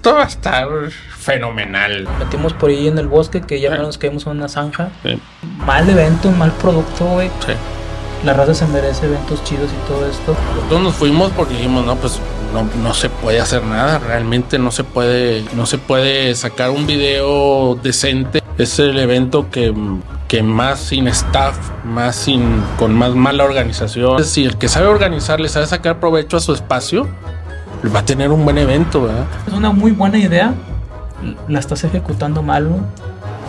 esto va a estar fenomenal. Metimos por ahí en el bosque que ya Sí. nos caímos en una zanja. Sí. Mal evento, mal producto, güey. Sí. La raza se merece eventos chidos y todo esto. Nosotros nos fuimos porque dijimos, no, pues no, no se puede hacer nada, realmente no se puede, no se puede sacar un video decente. Es el evento que, que más sin staff, más sin, con más mala organización. Si el que sabe organizar le sabe sacar provecho a su espacio, va a tener un buen evento, ¿verdad? Es una muy buena idea. La estás ejecutando mal.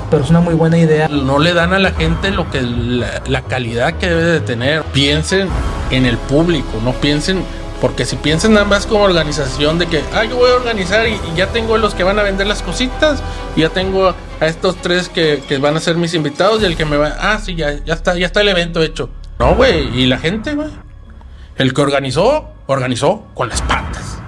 Pero es una muy buena idea. No le dan a la gente lo que la, la calidad que debe de tener. Piensen en el público, no piensen porque si piensan nada más como organización de que, ah, yo voy a organizar y, y ya tengo los que van a vender las cositas, y ya tengo a estos tres que, que van a ser mis invitados y el que me va, ah, sí, ya, ya está, ya está el evento hecho. No, güey, y la gente, güey. El que organizó, organizó con las patas.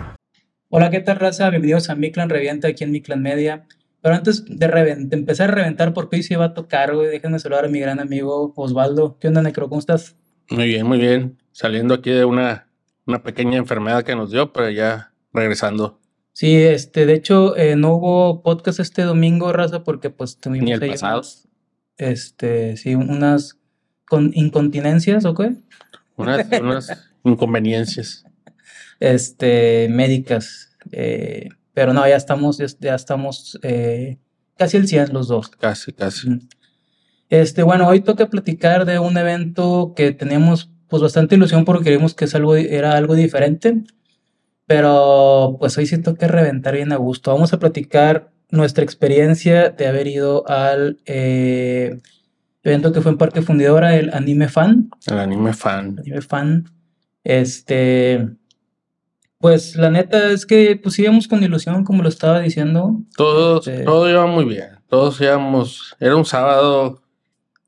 Hola, ¿qué tal, raza? Bienvenidos a Miclan Revienta aquí en Miclan Media. Pero antes de, de empezar a reventar, porque hoy sí va a tocar, güey, déjenme saludar a mi gran amigo Osvaldo. ¿Qué onda, Necro? ¿Cómo estás? Muy bien, muy bien. Saliendo aquí de una, una pequeña enfermedad que nos dio, pero ya regresando. Sí, este, de hecho, eh, no hubo podcast este domingo, raza, porque pues tuvimos Ni el ahí pasado. este, sí, unas con incontinencias, ¿o qué? Unas, unas inconveniencias. Este, médicas. Eh, pero no, ya estamos, ya, estamos eh, casi el 100 los dos. Casi, casi. Este, bueno, hoy toca platicar de un evento que teníamos pues bastante ilusión porque creímos que es algo, era algo diferente, pero pues hoy sí toca reventar bien a gusto. Vamos a platicar nuestra experiencia de haber ido al eh, evento que fue en Parque Fundidora, el Anime Fan. El anime fan. Anime Fan. Este, pues la neta es que pues íbamos con ilusión, como lo estaba diciendo. Todos, Este- todo iba muy bien. Todos íbamos. Era un sábado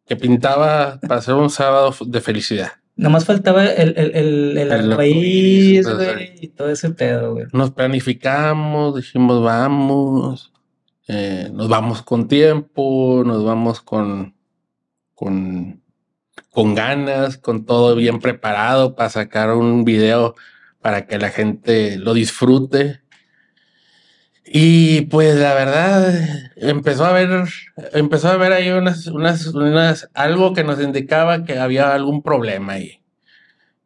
que pintaba para ser un sábado de felicidad. Nomás faltaba el, el, el, el El arcoíris, arcoíris, güey, y todo ese pedo, güey. Nos planificamos, dijimos vamos, eh, nos vamos con tiempo, nos vamos con, con, con ganas, con todo bien preparado para sacar un video para que la gente lo disfrute. Y pues la verdad, empezó a ver, empezó a ver ahí unas, unas, unas, algo que nos indicaba que había algún problema ahí.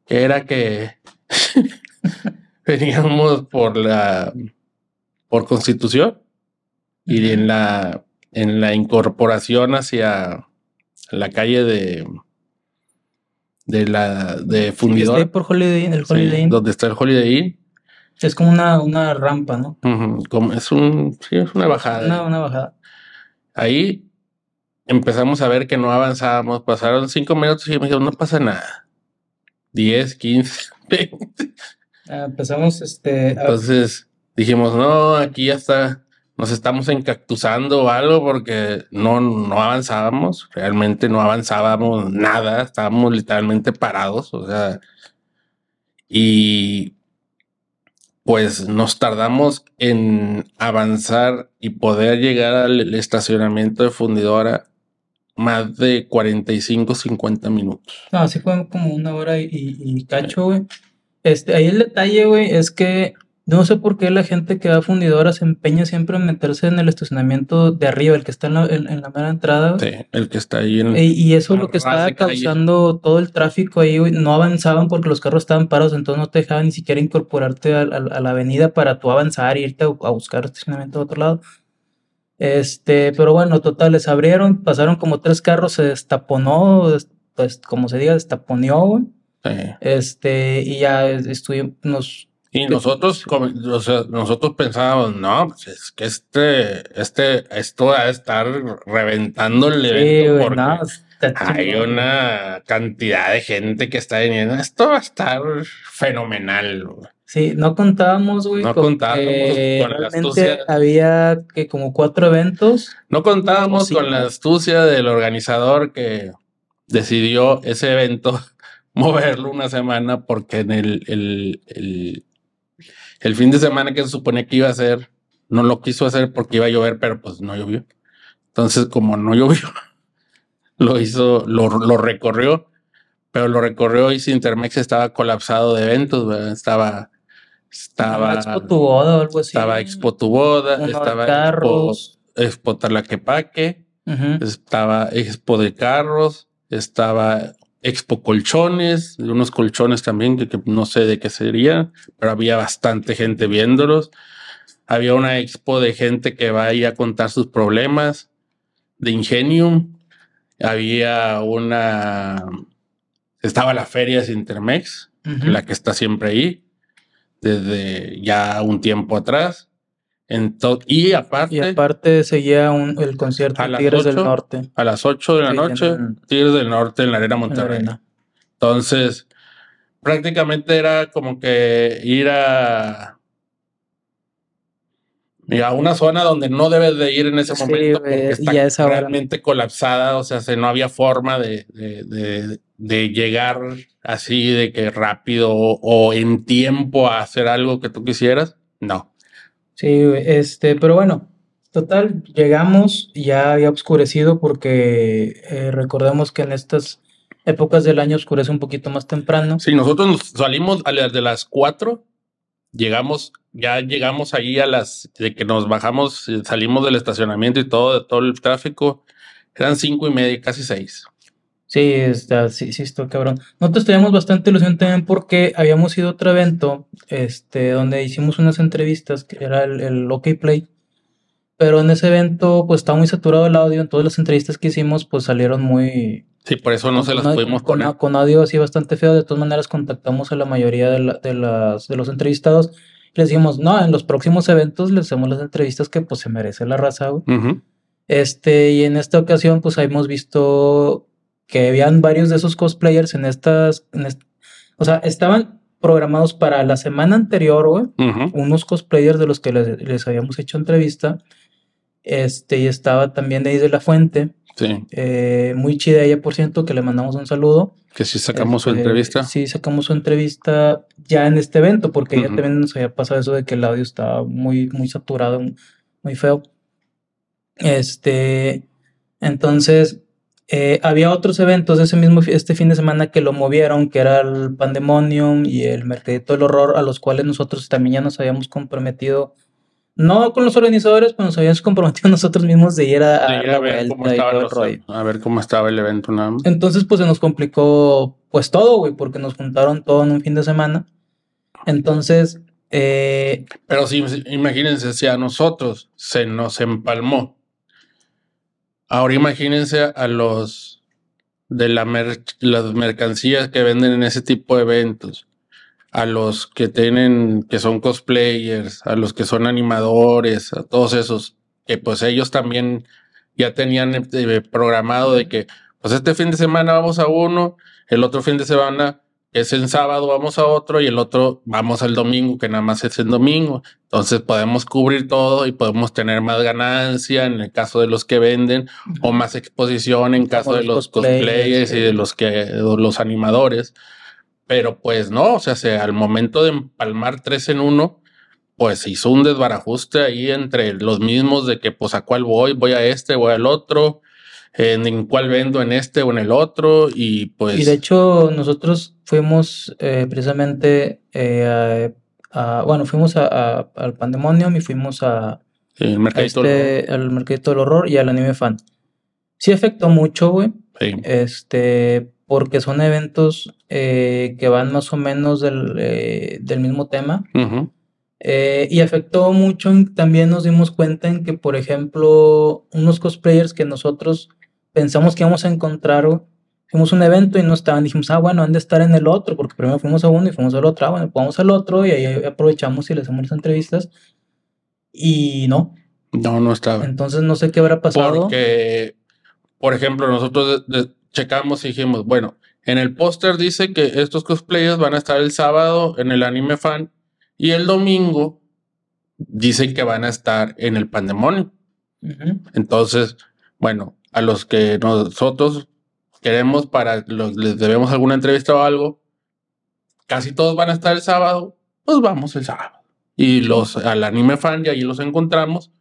Que era que veníamos por la por constitución y en la en la incorporación hacia la calle de de la de fundidor por Holiday Inn, el Holiday Inn. donde está el Holiday Inn Es como una, una rampa, ¿no? Como es un sí, es una bajada Una, una bajada. ahí empezamos a ver que no avanzábamos pasaron cinco minutos y me dijeron no pasa nada 10, 15, 20 Ah, empezamos, este, Entonces dijimos, no, aquí ya está, nos estamos encactusando o algo porque no, no avanzábamos, realmente no avanzábamos nada, estábamos literalmente parados, o sea, y pues nos tardamos en avanzar y poder llegar al estacionamiento de fundidora más de 45, 50 minutos. no, sí fue como una hora y cacho, güey. Este, ahí el detalle, güey, es que no sé por qué la gente que va a fundidora se empeña siempre en meterse en el estacionamiento de arriba, el que está en la, en, en la mera entrada. Sí, el que está ahí en... E- Y eso es lo a que estaba calle. causando todo el tráfico ahí. No avanzaban porque los carros estaban parados, entonces no te dejaban ni siquiera incorporarte a, a- a la avenida para tú avanzar e irte a, a buscar estacionamiento de otro lado. Este, pero bueno, total, les abrieron, pasaron como tres carros, se destaponó, des- pues como se diga, destaponeó, güey. Sí. Este, y ya estuvimos, nos, Y nosotros, como- o sea, nosotros pensábamos, no, pues es que este, este, esto va a estar reventando el sí, evento güey, porque no, hay una cantidad de gente que está viniendo. Esto va a estar fenomenal. güey. Sí, no contábamos, güey, No con contábamos que con la astucia. había que como cuatro eventos. No contábamos Sí. con la astucia del organizador que decidió ese evento moverlo una semana porque en el, el, el, el fin de semana que se suponía que iba a hacer, no lo quiso hacer porque iba a llover, pero pues no llovió. Entonces, como no llovió, lo hizo, lo, lo recorrió, pero lo recorrió y Intermex estaba colapsado de eventos, ¿verdad? estaba Estaba Expo tu boda o algo así. Estaba Expo tu boda, Uno estaba carros. Expo, Expo Tlaquepaque, Ujú. estaba Expo de carros, estaba Expo colchones, unos colchones también que, que no sé de qué sería, pero había bastante gente viéndolos. Había una expo de gente que va ahí a contar sus problemas de Ingenium. Había una estaba la feria de Intermex, la que está siempre ahí desde ya un tiempo atrás. Y aparte, Y aparte seguía un, el concierto A de las Tigres del ocho, Norte a las 8 de la Sí, noche, en- Tigres del Norte en la Arena la Monterrey. arena. Entonces, prácticamente era como que ir a, a una zona donde no debes de ir en ese Sí, momento porque está esa hora. realmente colapsada, o sea, se, no había forma de, de, de- de llegar así de que rápido o, o en tiempo a hacer algo que tú quisieras. No. Sí, este, pero bueno, total, llegamos, ya había oscurecido porque eh, recordemos que en estas épocas del año oscurece un poquito más temprano. Si nosotros nos salimos a las de las 4, llegamos, ya llegamos ahí a las de que nos bajamos, eh, salimos del estacionamiento y todo, todo el tráfico, eran cinco y media, casi seis. Sí, está, sí, sí, estoy cabrón. Nosotros teníamos bastante ilusión también porque habíamos ido a otro evento, este, donde hicimos unas entrevistas, que era el, el OK Play, pero en ese evento pues estaba muy saturado el audio, entonces las entrevistas que hicimos pues salieron muy, Sí, por eso no se las con, pudimos con- poner. con audio así bastante feo. De todas maneras, contactamos a la mayoría de, la- de las, de los entrevistados y les dijimos, no, en los próximos eventos les hacemos las entrevistas que pues se merece la raza, güey". Ujú. Este, y en esta ocasión, pues hemos visto que habían varios de esos cosplayers en estas, en est- o sea, estaban programados para la semana anterior, güey, unos cosplayers de los que les, les habíamos hecho entrevista. Este, y estaba también de la Fuente, Sí, eh, muy chida ella, por cierto, que le mandamos un saludo. que si sacamos su Este, entrevista. Sí, sacamos su entrevista ya en este evento, porque ya Ujú. también nos había pasado eso de que el audio estaba muy, muy saturado, muy feo. Este, entonces, eh, había otros eventos ese mismo, este fin de semana que lo movieron, que era el Pandemonium y el Mercadito del Horror, a los cuales nosotros también ya nos habíamos comprometido. No con los organizadores, pero nos habíamos comprometido nosotros mismos de ir a, a De dar ir la a ver cómo los- a ver estaba el evento nada más. Entonces, pues se nos complicó, pues todo, güey, porque nos juntaron todo en un fin de semana. Entonces, eh, Pero sí, imagínense, si a nosotros se nos empalmó. Ahora imagínense a los de la mer- las mercancías que venden en ese tipo de eventos, a los que tienen, que son cosplayers, a los que son animadores, a todos esos, que pues ellos también ya tenían eh, programado de que, pues este fin de semana vamos a uno, el otro fin de semana es en sábado, vamos a otro y el otro vamos al domingo, que nada más es el domingo. Entonces podemos cubrir todo y podemos tener más ganancia en el caso de los que venden o más exposición en caso de los cosplayers, y de los que de los animadores. Pero pues no, o sea, se- al momento de empalmar tres en uno, pues hizo un desbarajuste ahí entre los mismos de que pues a cuál voy, voy a este, voy al otro, en, en cuál vendo en este o en el otro y pues y de hecho, nosotros fuimos eh, precisamente eh, a, a- bueno, fuimos a, a- al Pandemonium y fuimos a, el mercadito este, al Mercadito del Horror y al Anime Fan. Sí afectó mucho, güey. sí. Este, porque son eventos eh, que van más o menos del, eh, del mismo tema. Ujú. Eh, y afectó mucho, también nos dimos cuenta en que, por ejemplo, unos cosplayers que nosotros pensamos que íbamos a encontrar, güey, fuimos a un evento y no estaban, dijimos, ah, bueno, han de estar en el otro, porque primero fuimos a uno y fuimos al otro, ah, bueno, pues vamos al otro y ahí aprovechamos y les hacemos las entrevistas. Y no, No, no estaba. entonces no sé qué habrá pasado. Porque, por ejemplo, nosotros checamos y dijimos, bueno, en el póster dice que estos cosplayers van a estar el sábado en el anime fan y el domingo dicen que van a estar en el pandemonio. Ujú. Entonces, bueno, a los que nosotros queremos para los les debemos alguna entrevista o algo, casi todos van a estar el sábado, pues vamos el sábado. Y los al anime fan, y ahí los encontramos.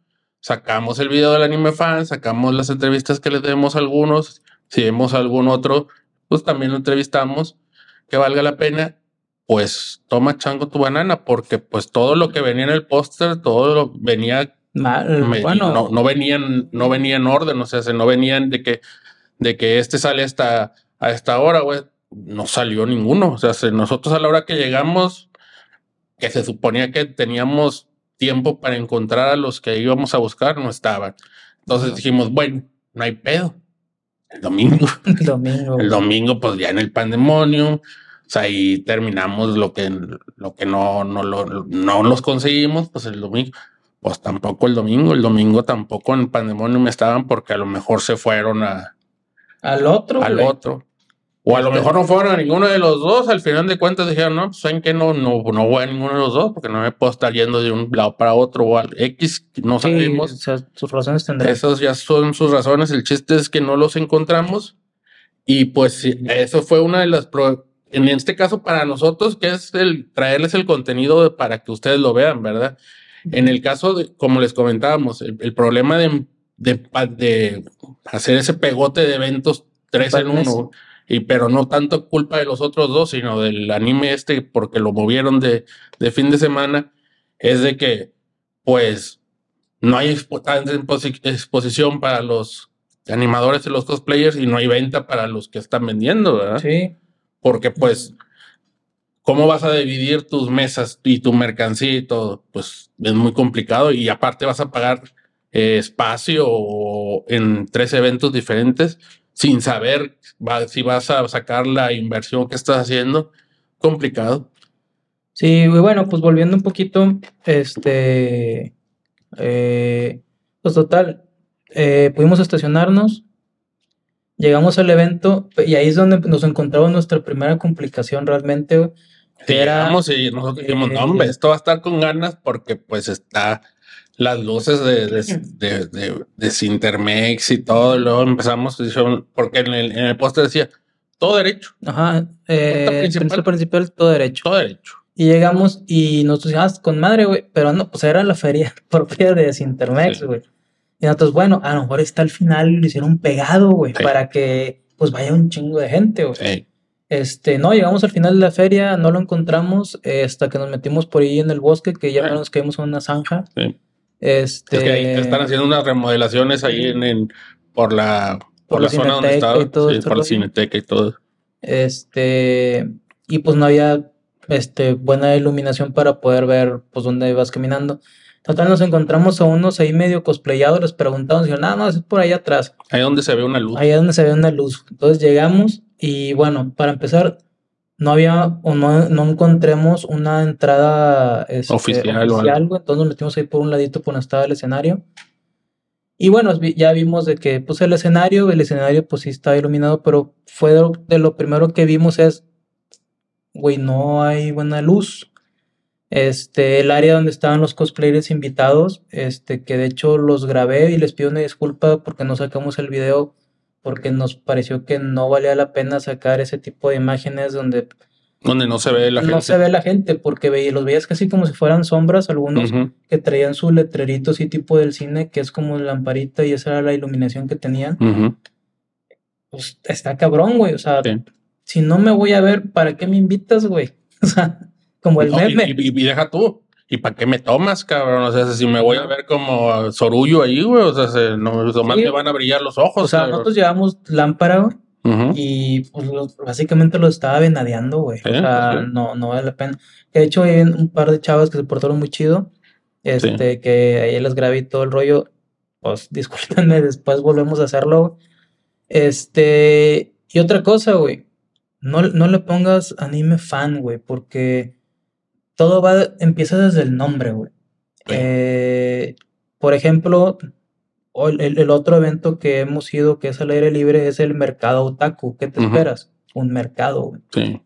Sacamos el video del anime fan, sacamos las entrevistas que les demos a algunos. Si vemos algún otro, pues también lo entrevistamos, que valga la pena. pues toma chango tu banana, porque pues todo lo que venía en el póster, todo lo venía Mal, me- bueno, no, no venían, no venía en orden, o sea, se no venían de que, de que este sale hasta a esta hora, güey. No salió ninguno. O sea, se- nosotros a la hora que llegamos, que se suponía que teníamos tiempo para encontrar a los que íbamos a buscar, no estaban. Entonces dijimos, bueno, no hay pedo. El domingo. el domingo. El domingo, pues ya en el pandemonium. O sea, ahí terminamos lo que, lo que no, no, lo, no los conseguimos, pues el domingo. Pues tampoco el domingo, el domingo tampoco en pandemonium estaban porque a lo mejor se fueron a, Al otro, al güey. otro. O a lo mejor no fueron a ninguno de los dos. Al final de cuentas dijeron, no, pues saben que no, no, no voy a ninguno de los dos porque no me puedo estar yendo de un lado para otro o al X, no Sí, sabemos. o sea, sus razones tendrán. Esas ya son sus razones. El chiste es que no los encontramos. Y pues eso fue una de las... pro- en este caso para nosotros, que es el traerles el contenido de- para que ustedes lo vean, ¿verdad? En el caso de, como les comentábamos, el, el problema de, de, hacer ese pegote de eventos tres en uno, y pero no tanto culpa de los otros dos, sino del anime este, porque lo movieron de, de fin de semana, es de que, pues, no hay expo- tanta exposi- exposición para los animadores y los cosplayers y no hay venta para los que están vendiendo, ¿verdad? Sí. Porque pues, ¿cómo vas a dividir tus mesas y tu mercancía y todo? Pues es muy complicado y aparte vas a pagar eh, espacio en tres eventos diferentes sin saber si vas a sacar la inversión que estás haciendo. Complicado. Sí, bueno, pues volviendo un poquito, este, eh, pues total, eh, pudimos estacionarnos, llegamos al evento y ahí es donde nos encontramos nuestra primera complicación realmente, que era, y nosotros dijimos, no, hombre, esto va a estar con ganas porque pues está las luces de, de, de, de- Sintermex y todo. Y luego empezamos, porque en el, en el póster decía, todo derecho, ajá, eh, principal. principal, todo derecho. todo derecho. Y llegamos y nosotros decíamos, "Ah, con madre, güey, pero no, pues era la feria propia de Sintermex, Sí. güey. Y nosotros, bueno, a lo mejor está al final y lo hicieron pegado, güey, Sí. para que pues vaya un chingo de gente, güey. Sí. Este, no, llegamos al final de la feria, no lo encontramos, eh, hasta que nos metimos por ahí en el bosque, que ya Ah. nos caímos en una zanja. Sí. Este, Es que ahí están haciendo unas remodelaciones ahí en, en- por la, por Por la zona donde estaba, y todo sí, este por la cineteca y todo. Este, y pues no había este, buena iluminación para poder ver pues dónde ibas caminando. Total, nos encontramos a unos ahí medio cosplayados, les preguntamos, y dijeron, nada, no, es por ahí atrás, Ahí donde se ve una luz. ahí donde se ve una luz. Entonces llegamos y bueno, para empezar, no había o no, no encontremos una entrada este, Oficial o algo. entonces nos metimos ahí por un ladito por donde estaba el escenario. Y bueno, ya vimos de que pues el escenario, el escenario pues sí estaba iluminado, pero fue de lo, de lo primero que vimos es, güey, no hay buena luz. Este, el área donde estaban los cosplayers invitados, este, que de hecho los grabé y les pido una disculpa porque no sacamos el video, porque nos pareció que no valía la pena sacar ese tipo de imágenes donde Donde no se ve la no gente. se ve la gente, porque veía, los veías casi como si fueran sombras, algunos que traían su letrerito así tipo del cine, que es como lamparita y esa era la iluminación que tenían. Pues está cabrón, güey. O sea, Sí. si no me voy a ver, ¿para qué me invitas, güey? O sea, como el No, y, meme. y- y deja tú. ¿Y para qué me tomas, cabrón? O sea, si me voy a ver como Sorullo ahí, güey, o sea, se, no, nomás Sí. me van a brillar los ojos. O sea, cabrón. nosotros llevamos lámpara, güey, y pues, los- básicamente lo estaba venadeando, güey. O sea, sí. no, no vale la pena. De hecho, hay un par de chavas que se portaron muy chido. Este, que ahí les grabé y todo el rollo. Pues discúlpenme, después volvemos a hacerlo. güey. Este, y otra cosa, güey. No, no le pongas anime fan, güey, porque todo va, empieza desde el nombre, güey. Sí. Eh, por ejemplo, el, el- otro evento que hemos ido, que es al aire libre, es el mercado otaku. ¿Qué te Ujú. esperas? Un mercado, güey. Sí.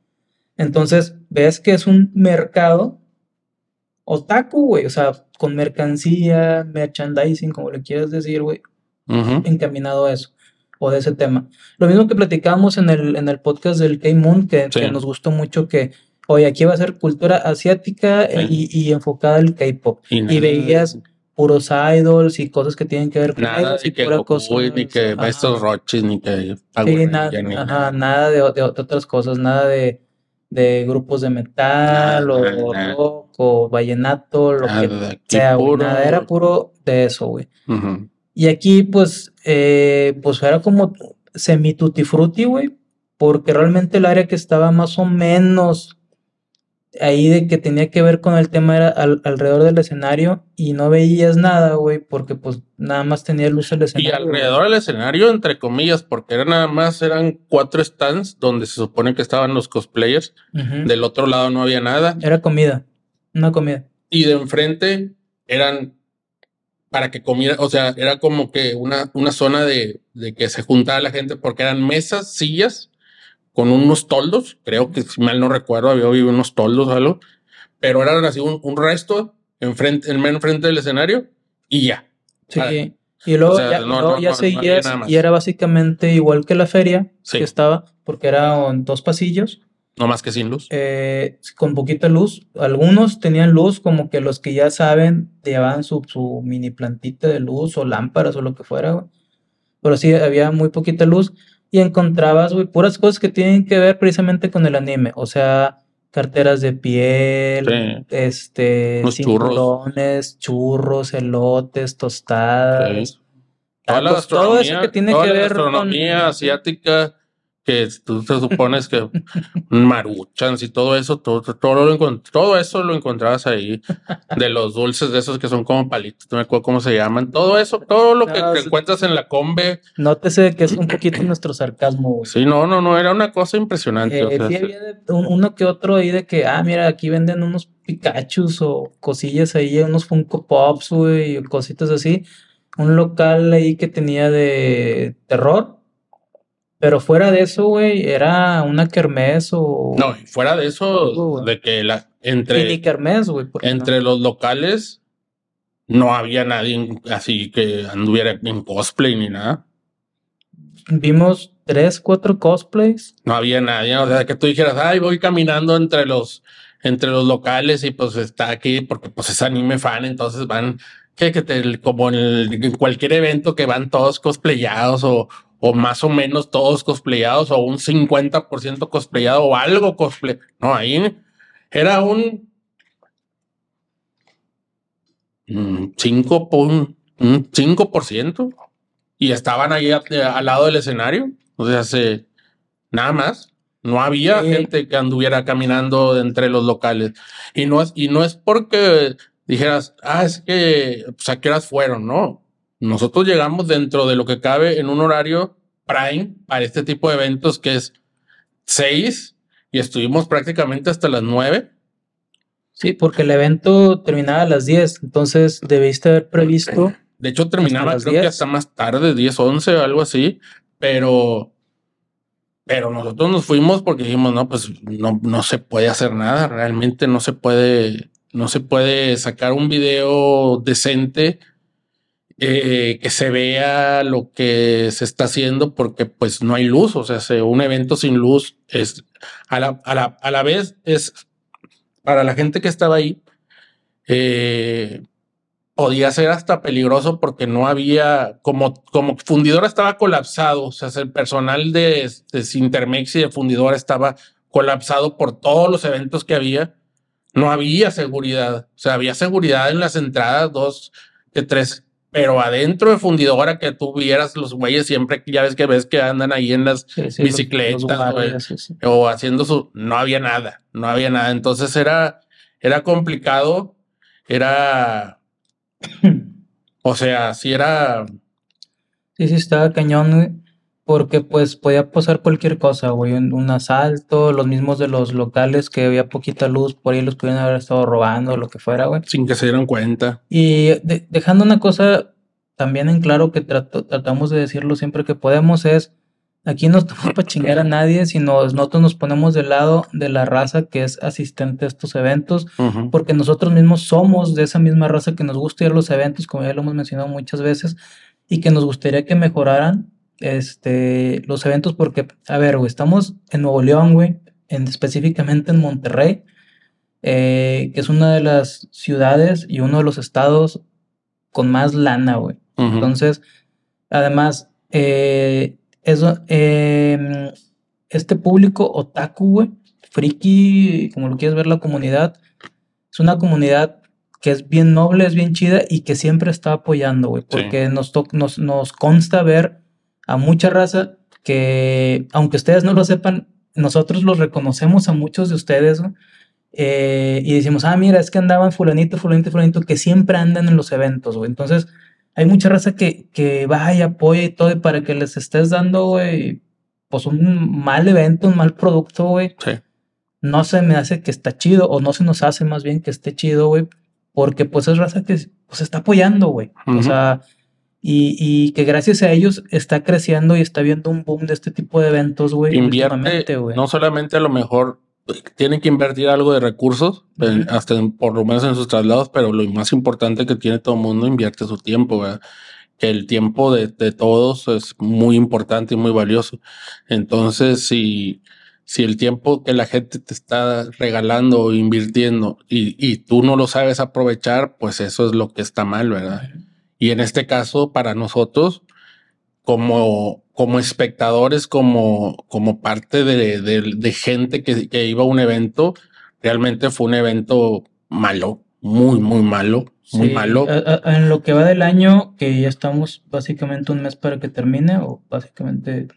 Entonces, ves que es un mercado otaku, güey. O sea, con mercancía, merchandising, como le quieras decir, güey, Ujú. encaminado a eso. O de ese tema. Lo mismo que platicamos en el, en el podcast del K-Moon, que, que Sí. nos gustó mucho que, oye, aquí va a ser cultura asiática eh, Sí. y, y enfocada al K-pop. Y, veías puros idols y cosas que tienen que ver con Nada, idols y que pura cosa- ni que ajá. estos roches, ni que Sí, ni ajá, nada. nada de, de otras cosas, nada de, de grupos de metal o rock o vallenato, lo que sea, güey, nada, era puro de eso, güey. Y aquí, pues, eh, pues era como semi tutti frutti, güey, porque realmente el área que estaba más o menos ahí de que tenía que ver con el tema era al- alrededor del escenario y no veías nada, güey, porque pues nada más tenía luz el Y escenario. güey. alrededor del escenario, entre comillas, porque era nada más, eran cuatro stands donde se supone que estaban los cosplayers. Del otro lado no había nada. Era comida, una comida. Y de enfrente eran para que comiera, o sea, era como que una, una zona de, de que se juntaba la gente porque eran mesas, sillas con unos toldos, creo que si mal no recuerdo, había habido unos toldos o algo, pero eran así un, un resto enfrente, en enfrente del escenario y ya. Sí. Y luego o sea, ya, no, luego no, ya no, seguías y era básicamente igual que la feria Sí. que estaba, porque era en dos pasillos. No más que sin luz. eh, con poquita luz. Algunos tenían luz, como que los que ya saben llevaban su, su mini plantita de luz o lámparas o lo que fuera. Pero sí, había muy poquita luz y encontrabas, güey, puras cosas que tienen que ver precisamente con el anime. O sea, carteras de piel, Sí. este, Unos churros. cinturones, churros, elotes, tostadas. Sí. Tacos, todo eso que tiene toda que la ver con- asiática que tú te supones que maruchans y todo eso, todo, todo, lo todo eso lo encontrabas ahí, de los dulces de esos que son como palitos, no me acuerdo cómo se llaman, todo eso, todo lo que No, te encuentras en la combe, Nótese que es un poquito nuestro sarcasmo, güey. sí, no, no, no, era una cosa impresionante. Eh, o sea, sí sí. había de- uno que otro ahí de que, ah, mira, aquí venden unos Pikachus o cosillas ahí, unos Funko Pops, güey, y cositas así. Un local ahí que tenía de terror. Pero fuera de eso, güey, era una kermés o No, y fuera de eso, Algo, de que la, entre, kermés, güey. entre los locales no había nadie así que anduviera en cosplay ni nada. no- Vimos tres, cuatro cosplays. No había nadie, o sea, que tú dijeras, ay, voy caminando entre los, entre los locales y pues está aquí porque pues es anime fan, entonces van, que, que te- como en, el- en cualquier evento que van todos cosplayados o, o más o menos todos cosplayados o un 50% cosplayado o algo cosplay. No, ahí era un mm, 5 por un, un 5% y estaban ahí a- al lado del escenario. O sea, se, nada más. No había Sí. gente que anduviera caminando entre los locales. Y no es, y no es porque dijeras, ah, es que, pues a qué horas fueron, no. Nosotros llegamos dentro de lo que cabe en un horario prime para este tipo de eventos que es 6 y estuvimos prácticamente hasta las 9. Sí, porque el evento terminaba a las 10. Entonces debiste haber previsto. De hecho, terminaba creo que 10. hasta más tarde, 10, 11, algo así, pero, pero nosotros nos fuimos porque dijimos, no, pues no, no se puede hacer nada, realmente no se puede, no se puede sacar un video decente eh, que se vea lo que se está haciendo porque pues no hay luz, o sea, se- un evento sin luz es a la, a la, a la vez es para la gente que estaba ahí, eh, podía ser hasta peligroso porque no había, como, como fundidora estaba colapsado, o sea, el personal de, de Sintermex y de fundidora estaba colapsado por todos los eventos que había. No había seguridad, o sea, había seguridad en las entradas, dos que tres, pero adentro de fundidora que tú vieras los güeyes siempre, ya ves que ves que andan ahí en las Sí, sí, los- Bicicletas, los sí. o haciendo su, no había nada, no había nada. Entonces era, era complicado, era, o sea, sí era, Sí, sí, estaba cañón. Porque pues podía pasar cualquier cosa, güey. Un, un asalto, los mismos de los locales que había poquita luz, por ahí los pudieron haber estado robando, lo que fuera, güey. sin que se dieran cuenta. Y de- dejando una cosa también en claro que trato- tratamos de decirlo siempre que podemos es, aquí no estamos para chingar a nadie, sino nosotros nos ponemos del lado de la raza que es asistente a estos eventos, porque nosotros mismos somos de esa misma raza que nos gusta ir a los eventos, como ya lo hemos mencionado muchas veces, y que nos gustaría que mejoraran este, los eventos, porque, a ver, güey, estamos en Nuevo León, güey, en, específicamente en Monterrey, eh, que es una de las ciudades y uno de los estados con más lana, güey. Entonces, además, eh, eso, em, este público otaku, güey, friki, como lo quieres ver la comunidad, es una comunidad que es bien noble, es bien chida y que siempre está apoyando, güey, porque nos, nos, nos consta ver a mucha raza que, aunque ustedes no lo sepan, nosotros los reconocemos a muchos de ustedes, eh, y decimos, ah, mira, es que andaban fulanito, fulanito, fulanito, que siempre andan en los eventos, güey. Entonces, hay mucha raza que, que va y apoya y todo, y para que les estés dando, güey, pues un mal evento, un mal producto, güey. Sí. No se me hace que está chido, o no se nos hace más bien que esté chido, güey, porque pues es raza que pues está apoyando, güey. O sea, y, y, que gracias a ellos está creciendo y está viendo un boom de este tipo de eventos, güey. Invierte, no solamente a lo mejor tienen que invertir algo de recursos, hasta por lo menos en sus traslados, pero lo más importante que tiene todo el mundo invierte su tiempo, ¿verdad? que el tiempo de, de, todos es muy importante y muy valioso. Entonces, si, si el tiempo que la gente te está regalando o invirtiendo y, y tú no lo sabes aprovechar, pues eso es lo que está mal, ¿verdad? Y en este caso, para nosotros, como, como espectadores, como, como parte de, de, gente que, que, iba a un evento, realmente fue un evento malo, muy, muy malo, muy malo. en lo que va del año, que ya estamos básicamente un mes para que termine, o básicamente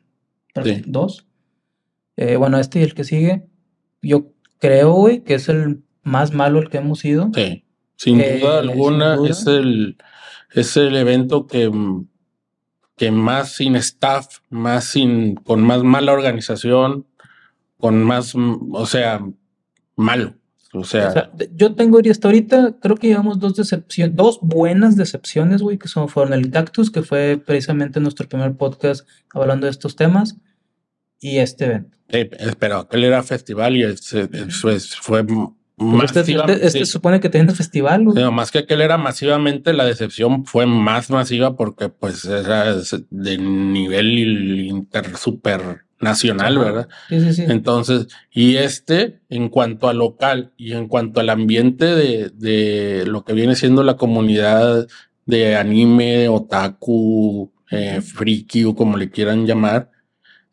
dos. Eh, bueno, este y el que sigue, yo creo, güey, que es el más malo el que hemos ido. Sí, sin duda eh, alguna, es el, es el evento que que más sin staff, más sin, con más mala organización, con más, o sea, malo. O sea, yo tengo hasta ahorita, creo que llevamos dos decepciones, dos buenas decepciones, güey, que son, fueron el Cactus, que fue precisamente nuestro primer podcast hablando de estos temas, y este evento. Eh, pero aquel era festival y eso fue este, este, este supone que tiene festival. más que aquel era masivamente, la decepción fue más masiva porque pues era de nivel inter super nacional, ¿verdad? Sí, sí, sí. Entonces, y este, en cuanto a local y en cuanto al ambiente de, de lo que viene siendo la comunidad de anime, otaku, eh, friki o como le quieran llamar,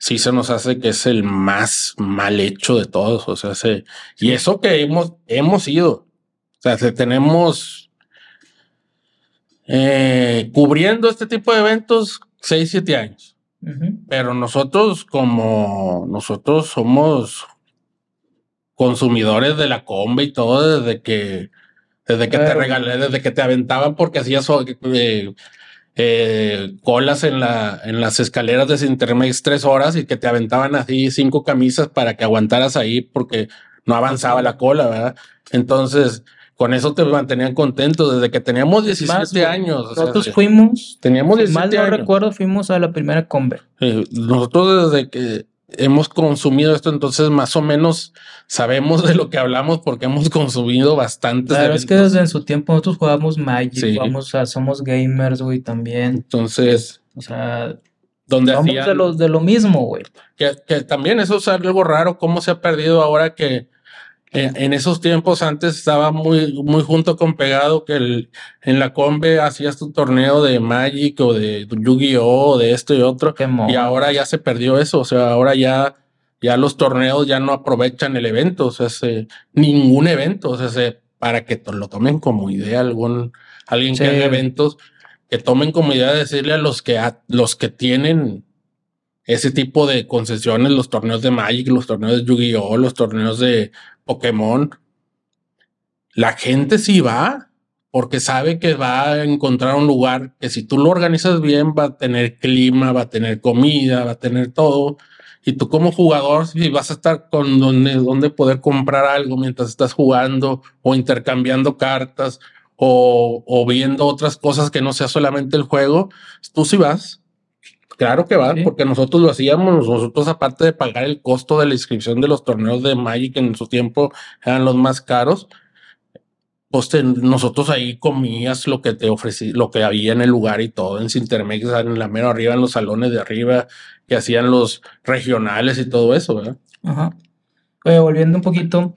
sí se nos hace que es el más mal hecho de todos. O sea, se, y eso que hemos, hemos ido. O sea, tenemos eh, cubriendo este tipo de eventos 6, 7 años. Pero nosotros, como nosotros somos consumidores de la comba y todo desde que desde que te regalé, desde que te aventaban porque hacías eh, eh, colas en, la, en las escaleras de Cintermex tres horas y que te aventaban así cinco camisas para que aguantaras ahí porque no avanzaba la cola, ¿verdad? Entonces, con eso te mantenían contento desde que teníamos 17 años. Nosotros fuimos, teníamos 17 mal no recuerdo, fuimos a la primera combe. nosotros desde que hemos consumido esto, entonces más o menos sabemos de lo que hablamos porque hemos consumido bastante. Claro, es que desde en su tiempo nosotros jugamos Magic, jugamos, somos gamers, güey, también. Entonces, o sea, donde hacían, de, los, de lo mismo, güey. Que, que también eso es algo raro, cómo se ha perdido ahora que en, esos tiempos antes estaba muy, muy junto con pegado que el, en la combe hacías tu torneo de Magic o de Yu-Gi-Oh! de esto y otro. y ahora ya se perdió eso. O sea, ahora ya, ya los torneos ya no aprovechan el evento. O sea, se, ningún evento. O sea, se, para que lo tomen como idea algún, alguien que haga eventos, que tomen como idea decirle a los que, a, los que tienen ese tipo de concesiones, los torneos de Magic, los torneos de Yu-Gi-Oh!, los torneos de Pokémon, la gente sí va porque sabe que va a encontrar un lugar que si tú lo organizas bien va a tener clima, va a tener comida, va a tener todo. Y tú como jugador, si vas a estar con donde, donde poder comprar algo mientras estás jugando o intercambiando cartas o, o viendo otras cosas que no sea solamente el juego, tú sí vas Claro que van, porque nosotros lo hacíamos, nosotros aparte de pagar el costo de la inscripción de los torneos de Magic en su tiempo eran los más caros, pues nosotros ahí comías lo que te ofrecí, lo que había en el lugar y todo, en Cintermex, en la mero arriba, en los salones de arriba, que hacían los regionales y todo eso, ¿verdad? Ajá. volviendo un poquito,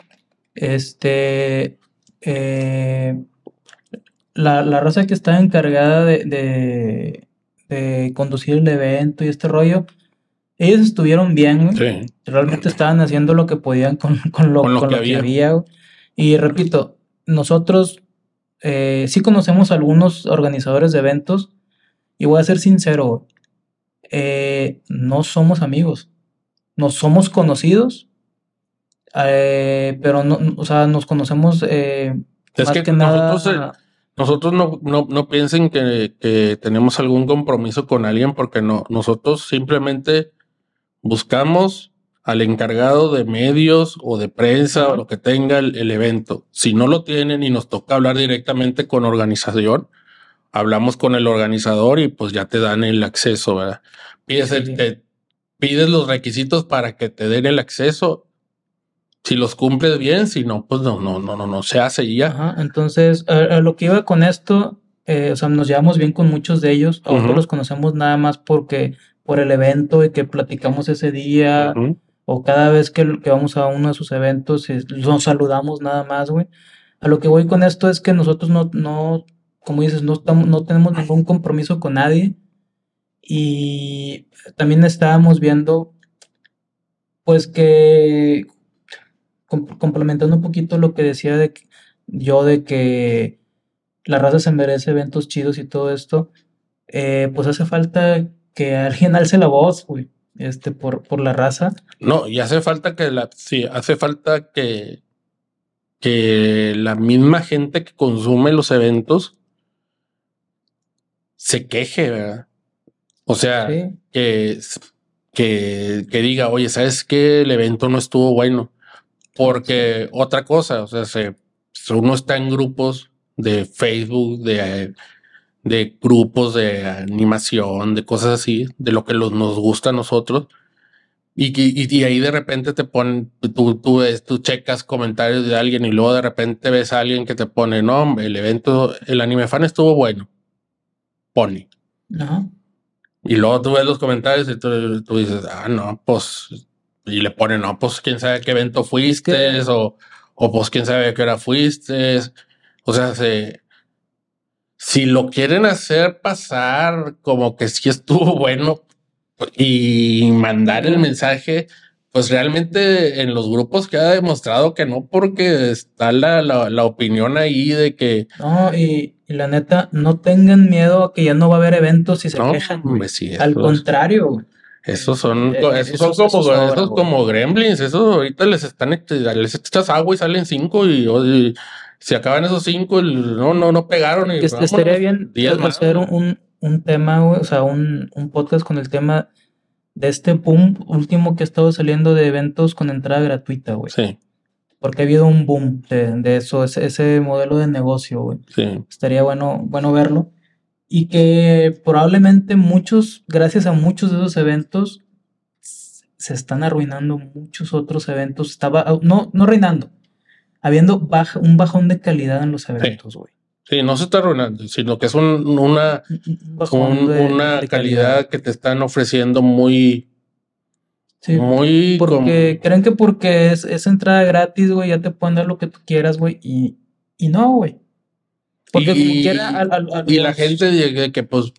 este, eh, la, la raza que está encargada de de conducir el evento y este rollo, ellos estuvieron bien, güey. Sí. Realmente estaban haciendo lo que podían con, con lo, Con lo con que lo que había. Y repito, nosotros eh, sí conocemos a algunos organizadores de eventos y voy a ser sincero, eh, no somos amigos, no somos conocidos, eh, pero no, o sea, nos conocemos Es más que que, nada. nosotros, Nosotros no, no, no piensen que, que tenemos algún compromiso con alguien porque no. Nosotros simplemente buscamos al encargado de medios o de prensa o lo que tenga el, el evento. Si no lo tienen y nos toca hablar directamente con organización, hablamos con el organizador y pues ya te dan el acceso, ¿verdad? Pides, el- te- pides los requisitos para que te den el acceso. Si los cumples bien, si no, pues no, no, no, no, no se hace y ya. Ajá, entonces, a, a lo que iba con esto, eh, o sea, nos llevamos bien con muchos de ellos. A otros Ujú. los conocemos nada más porque por el evento y que platicamos ese día, o cada vez que, que vamos a uno de sus eventos, es- nos saludamos nada más, güey. A lo que voy con esto es que nosotros no, no, como dices, no estamos, no tenemos ningún compromiso con nadie. Y también estábamos viendo, pues que complementando un poquito lo que decía de que- yo de que la raza se merece eventos chidos y todo esto, eh, pues hace falta que alguien alce la voz, güey, este, por, por la raza. No, y hace falta que la, sí, hace falta que, que la misma gente que consume los eventos se queje, ¿verdad? O sea, Sí. que, que, que diga, oye, ¿sabes qué? El evento no estuvo bueno. Porque otra cosa, o sea, se, uno está en grupos de Facebook, de, de grupos de animación, de cosas así, de lo que los, nos gusta a nosotros. Y, y, y ahí de repente te ponen, tú, tú, ves, tú checas comentarios de alguien y luego de repente ves a alguien que te pone, no, el evento, el anime fan estuvo bueno. Pone. Ajá. Y luego tú ves los comentarios y tú, tú dices, ah, no, pues, y le ponen, no, pues quién sabe qué evento fuiste, o, o pues quién sabe a qué hora fuiste. O sea, se, si lo quieren hacer pasar como que sí estuvo bueno y mandar el mensaje, pues realmente en los grupos queda demostrado que no, porque está la, la, la opinión ahí de que No, y, y la neta, no tengan miedo a que ya no va a haber eventos si se no, quejan, sí, Al contrario. Esos son, Eh, esos son como, esos sobran, esos como gremlins. Esos ahorita les están, les echas agua y salen cinco y, y se acaban esos cinco. y no, no, no pegaron. Y Que vámonos. estaría bien diez más, hacer un, un, un tema, güey, o sea, un, un podcast con el tema de este boom último que ha estado saliendo de eventos con entrada gratuita, güey. Sí, Porque ha habido un boom de, de eso, ese, ese modelo de negocio, güey. sí. Estaría bueno, bueno verlo. Y que probablemente muchos, gracias a muchos de esos eventos, se están arruinando muchos otros eventos. Estaba, no, no reinando, habiendo baja, un bajón de calidad en los eventos, güey. Sí, no se está arruinando, sino que es un- una, Un- de- una de calidad que te están ofreciendo muy, Sí, muy porque creen que porque es, es entrada gratis, güey, ya te pueden dar lo que tú quieras, güey, y, y no, güey. Porque como Y- quiera, al- al- a Y la los- gente dice que, pues,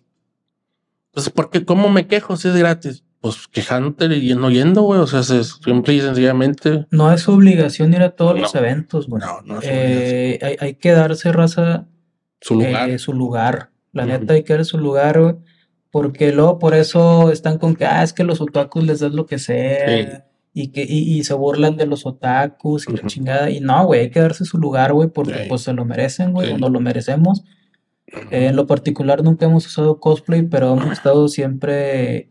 pues, porque ¿cómo me quejo si es gratis? Pues quejándote y no yendo, güey. O sea, se- simple y sencillamente. No es obligación ir a todos los eventos, güey. No, no es Eh, hay, hay que darse raza Su lugar. eh, su lugar. La neta hay que dar su lugar, güey. Porque luego por eso están con que, ah, es que los otakus les das lo que sea. Y que y, y se burlan de los otakus y la Ujú. chingada. Y no, güey, hay que darse su lugar, güey, porque pues se lo merecen, güey, Sí. o no lo merecemos. Eh, en lo particular nunca hemos usado cosplay, pero hemos estado siempre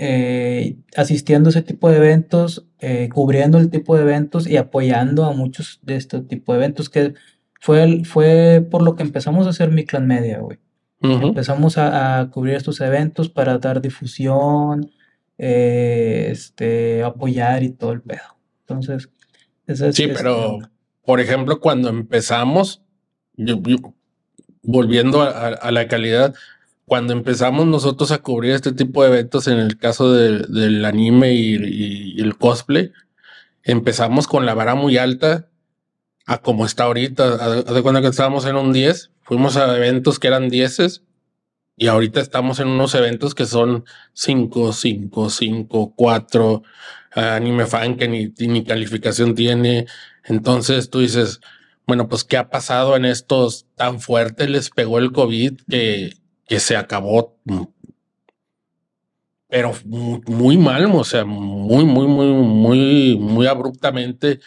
eh, asistiendo a ese tipo de eventos, eh, cubriendo el tipo de eventos y apoyando a muchos de este tipo de eventos, que fue, el- fue por lo que empezamos a hacer mi clan media, güey. Ujú. Empezamos a, a cubrir estos eventos para dar difusión, eh, este, apoyar y todo el pedo. Entonces, ese es- Sí, pero, por ejemplo, cuando empezamos, yo- yo- volviendo a, a- a la calidad, cuando empezamos nosotros a cubrir este tipo de eventos, en el caso de- del anime y, y- y el cosplay, empezamos con la vara muy alta a como está ahorita. Haz de cuenta que estábamos en un 10, fuimos a eventos que eran 10 Y ahorita estamos en unos eventos que son 5, 5, 5, 4, anime fan que ni, ni calificación tiene. Entonces tú dices, bueno, pues ¿qué ha pasado en estos tan fuertes? Les pegó el COVID que, que se acabó, pero muy mal, o sea, muy, muy, muy, muy, muy abruptamente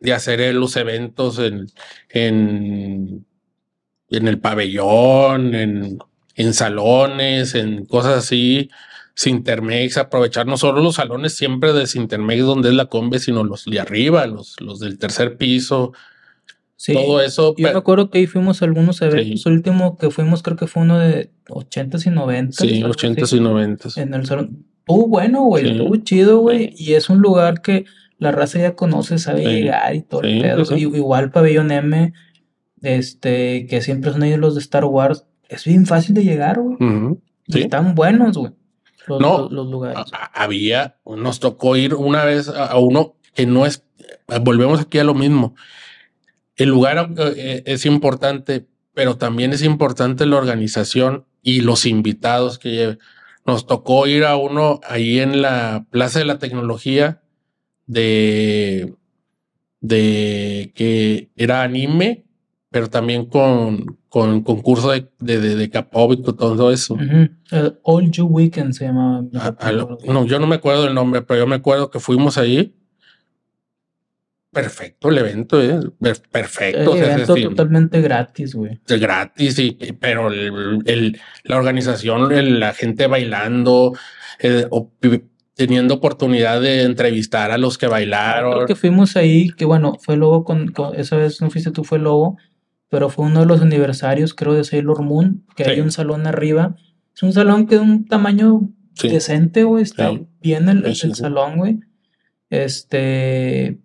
de hacer los eventos en, en, en el pabellón, en, en salones, en cosas así. Sintermex, aprovechar no solo los salones siempre de Sintermex donde es la combe, sino los de arriba, los, los del tercer piso. Sí, todo eso. Yo me acuerdo que ahí fuimos a algunos eventos. El último que fuimos creo que fue uno de 80s y 90 Sí, 80s y 90 En el salón. Estuvo bueno, güey. Estuvo chido, güey. Y es un lugar que la raza ya conoce, sabe llegar y todo el pedo. Igual Pabellón M, este, que siempre son ellos los de Star Wars. Es bien fácil de llegar, güey. Están buenos, güey no, los lugares. Había, nos tocó ir una vez a, uno que no es, volvemos aquí a lo mismo. El lugar eh, es importante, pero también es importante la organización y los invitados que lleve. Nos tocó ir a uno ahí en la Plaza de la Tecnología de, de que era anime, pero también con, con concurso de, de, de, de todo eso. All You Weekend se llama. no, yo no me acuerdo del nombre, pero yo me acuerdo que fuimos ahí. Perfecto el evento, ¿eh? Perfecto. El evento totalmente gratis, güey. Gratis, y, pero el, la organización, la gente bailando, eh, teniendo oportunidad de entrevistar a los que bailaron. Creo que fuimos ahí, que bueno, fue Lobo con, con esa vez no fuiste tú, fue Lobo pero fue uno de los aniversarios, creo, de Sailor Moon, que hay un salón arriba. Es un salón que de un tamaño decente, güey. Está bien el, salón, güey. Este.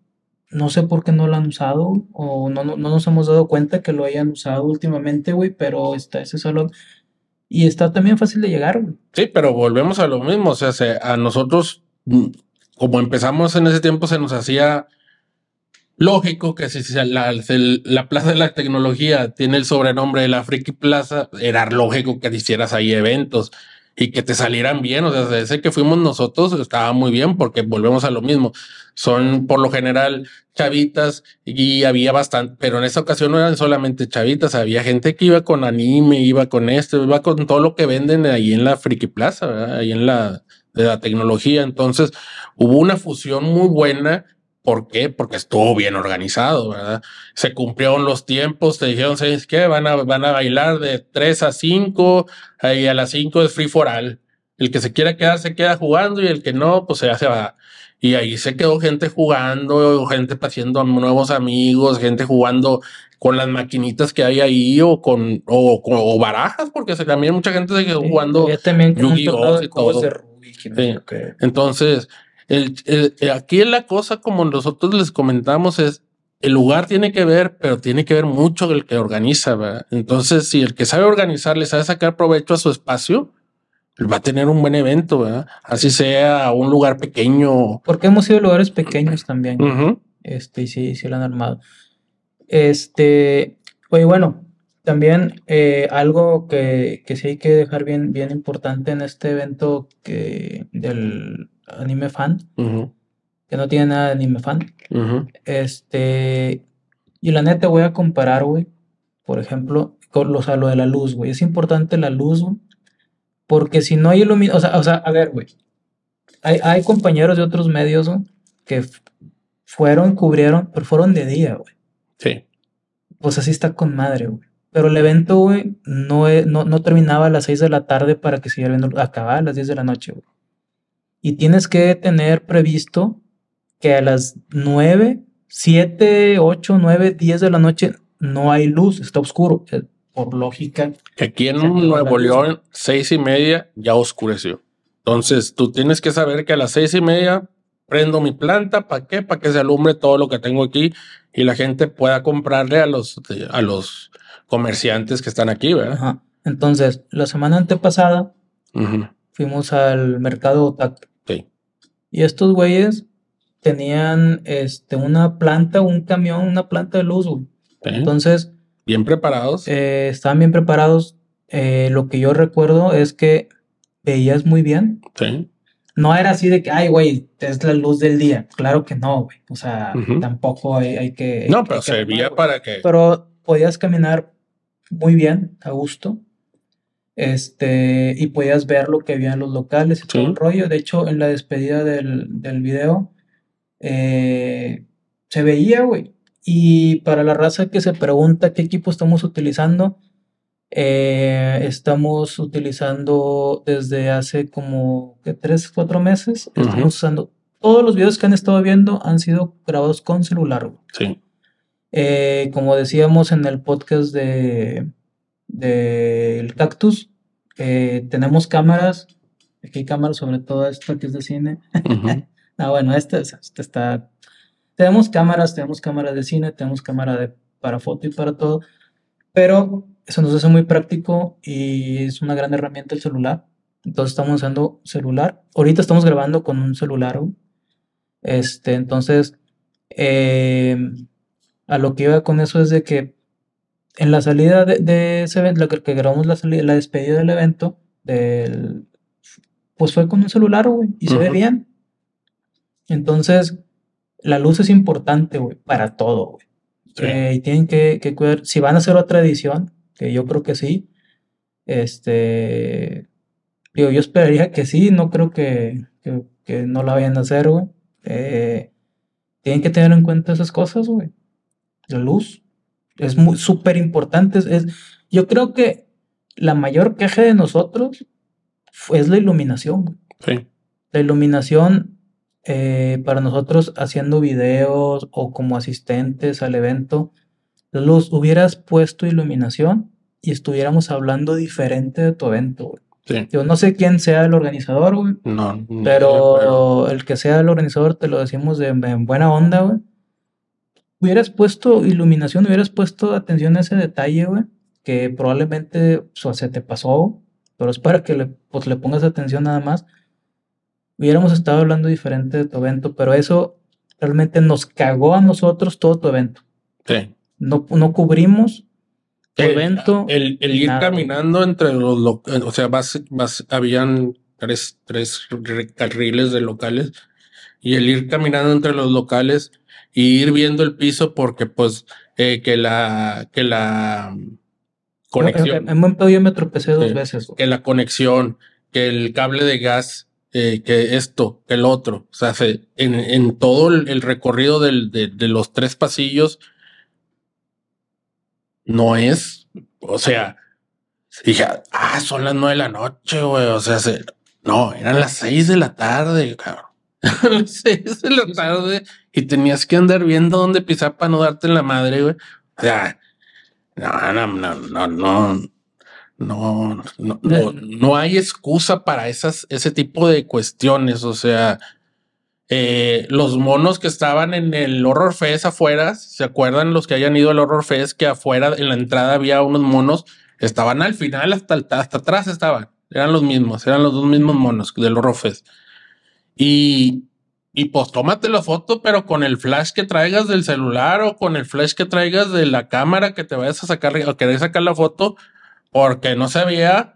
No sé por qué no lo han usado o no, no, nos hemos dado cuenta que lo hayan usado últimamente, güey, pero está ese salón. Y está también fácil de llegar, güey. Sí, pero volvemos a lo mismo. O sea, a nosotros, mm, como empezamos en ese tiempo, se nos hacía lógico que si la, la, Plaza de la Tecnología tiene el sobrenombre de la Friki Plaza, era lógico que hicieras ahí eventos y que te salieran bien. O sea, desde que fuimos nosotros estaba muy bien porque volvemos a lo mismo. Son por lo general chavitas y había bastante, pero en esta ocasión no eran solamente chavitas, había gente que iba con anime, iba con esto, iba con todo lo que venden ahí en la Friki Plaza, ahí en la de la tecnología. Entonces hubo una fusión muy buena ¿Por qué? Porque estuvo bien organizado, ¿verdad? Se cumplieron los tiempos, te dijeron, ¿sabes qué? Van a, van a bailar de 3 a 5, y a las 5 es free for all. El que se quiera quedar se queda jugando y el que no, pues ya se va. Y ahí se quedó gente jugando, gente haciendo nuevos amigos, gente jugando con las maquinitas que hay ahí o con o, barajas, porque se, también mucha gente se quedó jugando Yu-Gi-Oh! y todo. Entonces, el, eh, aquí la cosa, como nosotros les comentamos, es el lugar tiene que ver, pero tiene que ver mucho el que organiza. ¿verdad? Entonces, si el que sabe organizar le sabe sacar provecho a su espacio, va a tener un buen evento, ¿verdad? Así sea un lugar pequeño. Porque hemos sido lugares pequeños también. Este, y sí, sí lo han armado. Este, oye, bueno, también eh, algo que, que, sí hay que dejar bien, bien importante en este evento que del anime fan, que no tiene nada de anime fan. Este, y la neta voy a comparar, güey, por ejemplo, con los, a lo de la luz, güey. Es importante la luz, porque si no hay iluminación, o sea, o sea, a ver, güey, hay, hay compañeros de otros medios, que fueron, cubrieron, pero fueron de día, güey. Sí. Pues así está con madre, güey. Pero el evento, güey, no, no, no, terminaba a las 6 de la tarde para que siguiera viendo, acababa a las 10 de la noche, güey y tienes que tener previsto que a las 9, 7, 8, 9, 10 de la noche no hay luz, está oscuro, eh, por lógica. Aquí en Nuevo León, seis y media ya oscureció. Entonces tú tienes que saber que a las seis y media prendo mi planta, ¿para qué? Para que se alumbre todo lo que tengo aquí y la gente pueda comprarle a los, a los comerciantes que están aquí, ¿verdad? Entonces, la semana antepasada fuimos al mercado Otac y estos güeyes tenían este, una planta, un camión, una planta de luz, güey. Entonces. Bien preparados. Eh, estaban bien preparados. eh, lo que yo recuerdo es que veías muy bien. Sí. No era así de que, ay, güey, es la luz del día. Claro que no, güey. O sea, tampoco hay, hay que. No, pero servía para que. Pero podías caminar muy bien, a gusto. Este, y podías ver lo que había en los locales y todo el rollo. De hecho, en la despedida del, del video, eh, se veía, güey. Y para la raza que se pregunta qué equipo estamos utilizando, eh, estamos utilizando desde hace como ¿qué? tres, cuatro meses. Ujú. Estamos usando todos los videos que han estado viendo han sido grabados con celular. güey. Sí. Eh, como decíamos en el podcast de del cactus, eh, tenemos cámaras. Aquí hay cámaras, sobre todo esta que es de cine. Ah, bueno, este, este está. Tenemos cámaras, tenemos cámaras de cine, tenemos cámara de, para foto y para todo, pero eso nos hace muy práctico y es una gran herramienta el celular. Entonces estamos usando celular. Ahorita estamos grabando con un celular. Este, entonces, eh, a lo que iba con eso es de que en la salida de, de ese evento, que, que grabamos la, salida, la despedida del evento, del, pues fue con un celular, güey, y se ve bien. Entonces, la luz es importante, güey, para todo, güey. Sí. Eh, y tienen que, que cuidar, si van a hacer otra edición, que yo creo que sí, este, digo, yo esperaría que sí, no creo que, que, que no la vayan a hacer, güey. Eh, tienen que tener en cuenta esas cosas, güey. La luz es muy súper importante. Es, es- yo creo que la mayor queja de nosotros es la iluminación. Sí. La iluminación eh, para nosotros haciendo videos o como asistentes al evento, luz, hubieras puesto iluminación y estuviéramos hablando diferente de tu evento, güey. Sí. Yo no sé quién sea el organizador, güey, No. pero el que sea el organizador te lo decimos de, en buena onda, güey. Hubieras puesto iluminación, hubieras puesto atención a ese detalle, güey, que probablemente o sea, se te pasó, pero es para que le, pues, le pongas atención nada más. Hubiéramos estado hablando diferente de tu evento, pero eso realmente nos cagó a nosotros todo tu evento. Sí. No, no cubrimos tu El- evento. El, el ir Nada. caminando entre los, lo- o sea, vas, vas, habían tres, tres re- carriles de locales y el ir caminando entre los locales y ir viendo el piso porque pues eh, que la, que la En, conexión, en buen pedo yo me tropecé dos veces. güey. que la conexión, que el cable de gas, eh, que esto, que el otro, o sea, se- en, en todo el, el recorrido del- de, de los tres pasillos no es, o sea, dije, ah, son las nueve de la noche, güey, o sea, se- no, eran las seis de la tarde, cabrón. Seis de la tarde y tenías que andar viendo dónde pisar para no darte en la madre, güey. O sea, no, no, no, no, no. No, no, no, no hay excusa para esas, ese tipo de cuestiones. O sea, eh, los monos que estaban en el Horror Fest afuera, ¿se acuerdan los que hayan ido al Horror Fest que afuera en la entrada había unos monos? Estaban al final, hasta, hasta atrás estaban. Eran los mismos, eran los dos mismos monos del Horror Fest. Y, y pues tómate la foto, pero con el flash que traigas del celular o con el flash que traigas de la cámara que te vayas a sacar o querés sacar la foto, porque no se veía,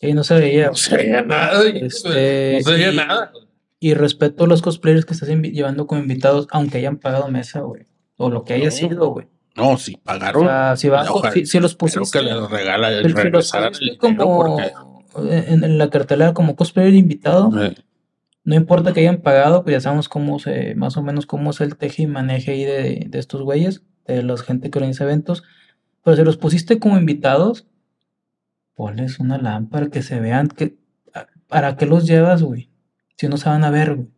Y no se veía. no se veía nada. Este, no se veía y- nada. Y respeto a los cosplayers que estás llevando como invitados, aunque hayan pagado mesa, güey. O lo que haya No. sido, güey. No, si O pagaron, sea, si, Ojalá. si, si los pusiste, que les regala, si- si los el dinero como porque en, en la cartelera como cosplayer invitado, eh, no importa que hayan pagado, pues ya sabemos cómo se, más o menos cómo es el teje y maneje ahí de, de estos güeyes, de la gente que organiza eventos. Pero si los pusiste como invitados, ponles una lámpara que se vean que ¿para qué los llevas, güey? Si no se van a ver, güey.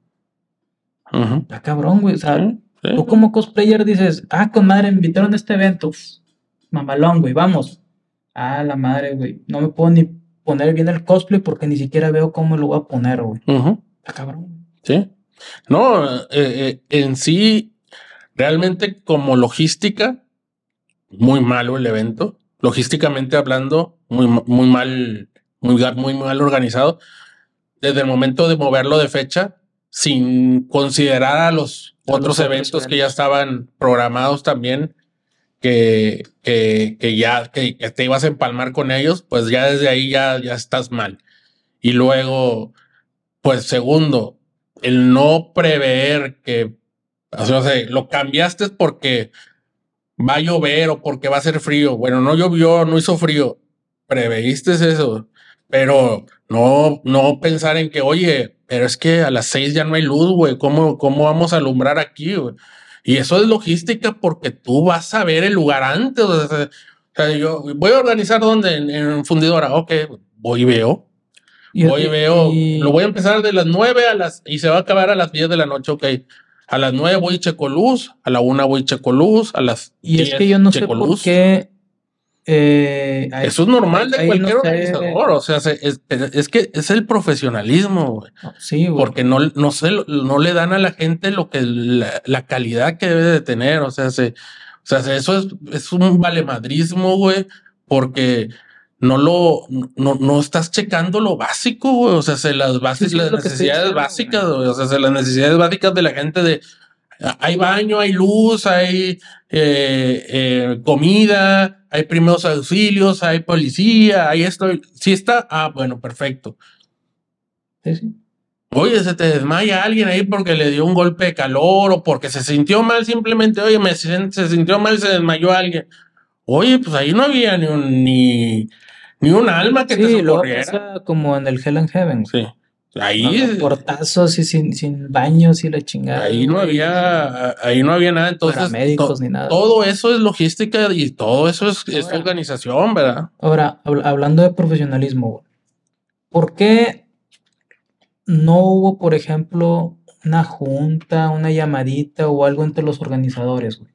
ujú, Está cabrón, güey. O sea, sí, sí. tú como cosplayer dices, ah, con madre, me invitaron a este evento. Mamalón, güey, vamos. Ah, la madre, güey. No me puedo ni poner bien el cosplay porque ni siquiera veo cómo lo voy a poner, güey. Ujú. Está cabrón. Sí. No, eh, eh, en sí, realmente como logística, muy malo el evento. Logísticamente hablando, muy, muy mal, muy, muy mal organizado. Desde el momento de moverlo de fecha, sin considerar a los A los otros otros eventos que ya estaban programados también, que, que, que ya que, que te ibas a empalmar con ellos, pues ya desde ahí ya, ya estás mal. Y luego, pues segundo, el no prever que, o lo cambiaste porque va a llover o porque va a ser frío. Bueno, no llovió, no hizo frío. Preveíste eso, pero no, no pensar en que, oye, pero es que a las seis ya no hay luz, güey. ¿Cómo, ¿Cómo vamos a alumbrar aquí? Y eso es logística porque tú vas a ver el lugar antes. O sea, yo voy a organizar dónde en, fundidora. Ok, voy y veo. Y veo. Lo voy a empezar de las nueve a las y se va a acabar a las diez de la noche. Ok. A las nueve voy y checo luz, a la una voy y checo luz, a las Y es que yo no sé por qué eh, Eso es normal de cualquier organizador. O sea, es, que es el profesionalismo, Sí, Porque no, no, se, no le dan a la gente lo que la, calidad que debe de tener. O sea, se, o sea, eso es, es un valemadrismo, güey, porque no lo, no, no estás checando lo básico, güey. O sea, se las, bases, las necesidades básicas, O sea, las necesidades básicas de la gente de hay baño, hay luz, hay eh, eh, comida, hay primeros auxilios, hay policía, hay esto. Si está, ah, bueno, perfecto. Oye, se te desmaya alguien ahí porque le dio un golpe de calor o porque se sintió mal simplemente, oye, me, se, sintió mal, se desmayó alguien. Oye, pues ahí no había ni un, ni, ni un alma que te socorriera. como en el Hell and Heaven. Sí. Ahí. portazos y sin, sin baños y la chingada. Ahí no había, ahí no había nada. Entonces, médicos ni nada. todo eso es logística y todo eso es, organización, ¿verdad? Ahora, hablando de profesionalismo, ¿por qué no hubo, por ejemplo, una junta, una llamadita o algo entre los organizadores, güey?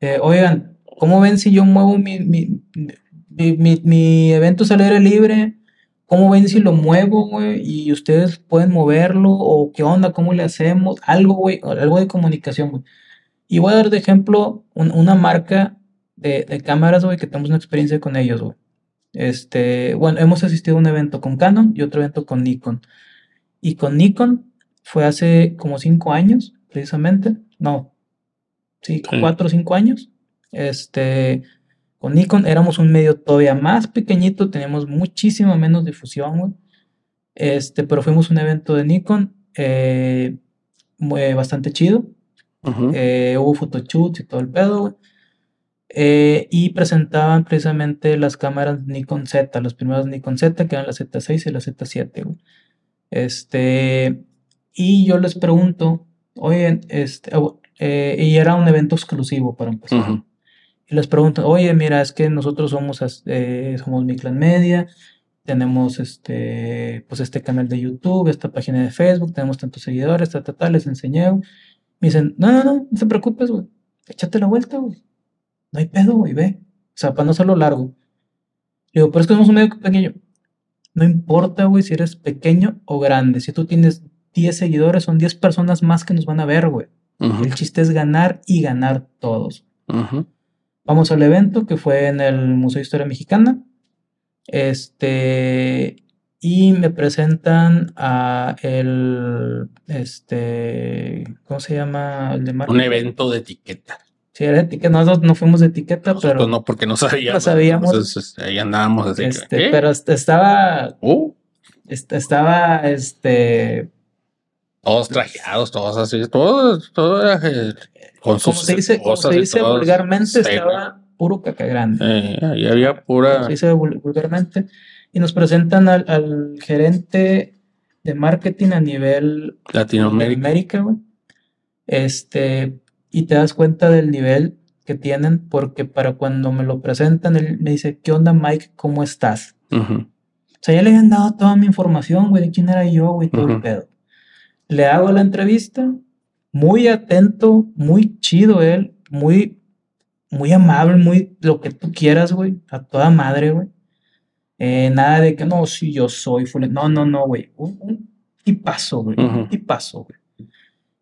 Eh, oigan, ¿cómo ven si yo muevo mi, mi, mi, mi evento al aire libre? ¿Cómo ven si lo muevo, güey? Y ustedes pueden moverlo, o qué onda, cómo le hacemos, algo, güey, algo de comunicación, güey. Y voy a dar de ejemplo una marca de, cámaras, güey, que tenemos una experiencia con ellos, güey. Este, bueno, hemos asistido a un evento con Canon y otro evento con Nikon. Y con Nikon fue hace como cinco años, precisamente. No, sí, cuatro o cinco años. Este, con Nikon éramos un medio todavía más pequeñito, teníamos muchísima menos difusión, Este, pero fuimos a un evento de Nikon eh, bastante chido. Eh, hubo photoshoots y todo el pedo, eh, y presentaban precisamente las cámaras Nikon Z, los primeros Nikon Z, que eran la Z6 y la Z7, Este, y yo les pregunto, oye, este, y era un evento exclusivo para empezar y les preguntan, oye, mira, es que nosotros somos, eh, somos Mi Clan Media, tenemos este, pues este canal de YouTube, esta página de Facebook, tenemos tantos seguidores, ta, ta, ta, les enseñé, Me dicen, no, no, no, no te preocupes, güey, échate la vuelta, güey. No hay pedo, güey, ve. O sea, para no hacerlo largo. Le digo, pero es que somos un medio pequeño. No importa, güey, si eres pequeño o grande. Si tú tienes 10 seguidores, son 10 personas más que nos van a ver, güey. El chiste es ganar y ganar todos. Vamos al evento que fue en el Museo de Historia Mexicana. Este, y me presentan a el, este, ¿cómo se llama? El de Un evento de etiqueta. Sí, era etiqueta. Nosotros no fuimos de etiqueta, pero. No, porque no sabíamos. No sabíamos. Este, ahí andábamos. Así este, Pero estaba. Uh. Estaba, este. Todos trajeados, todos así, todos, todos eh, con sus como se dice, como se dice vulgarmente, estaba puro caca grande. Eh, ahí había pura. se dice vulgarmente. Y nos presentan al, gerente de marketing a nivel Latinoamérica. güey. Este, y te das cuenta del nivel que tienen, porque para cuando me lo presentan, él me dice, ¿qué onda, Mike? ¿Cómo estás? O sea, ya le habían dado toda mi información, güey, de quién era yo, güey, todo el pedo. Le hago la entrevista, muy atento, muy chido él, muy, muy amable, muy lo que tú quieras, güey, a toda madre, güey. Eh, nada de que no, si yo soy, no, no, no, güey, un, tipazo, güey, un tipazo, güey.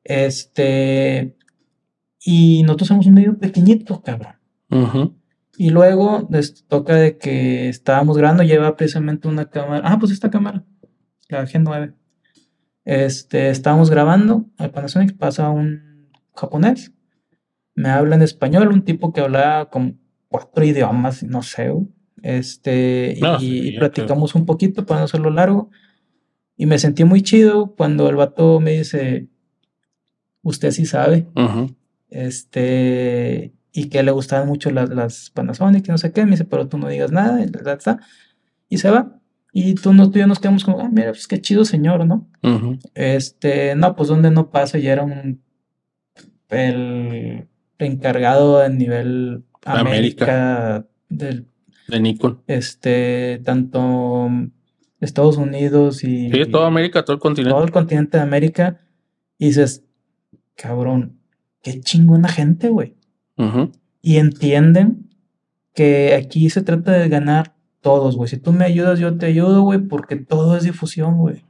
Este, y nosotros somos un medio pequeñito, cabrón. Y luego les toca de que estábamos grabando, lleva precisamente una cámara, ah, pues esta cámara, la G9. Este, estábamos grabando, al Panasonic pasa un japonés. me habla en español, un tipo que hablaba con cuatro idiomas, no sé, Este, y, platicamos un poquito para no hacerlo largo. Y me sentí muy chido cuando el vato me dice, usted sí sabe. Este, y que le gustaban mucho las, las Panasonic y no sé qué. Me dice, pero tú no digas nada. Y, y se va. Y tú, no, tú y yo nos quedamos como, ah, mira, pues qué chido señor, ¿no? Este, no, pues donde no pasa, ya era un, el encargado a nivel América, del, de Nikon. Este, tanto Estados Unidos y... Sí, toda América, todo el continente. Todo el continente de América. Y dices, cabrón, qué chingona gente, güey. Y entienden que aquí se trata de ganar todos, güey. Si tú me ayudas, yo te ayudo, güey, porque todo es difusión, güey.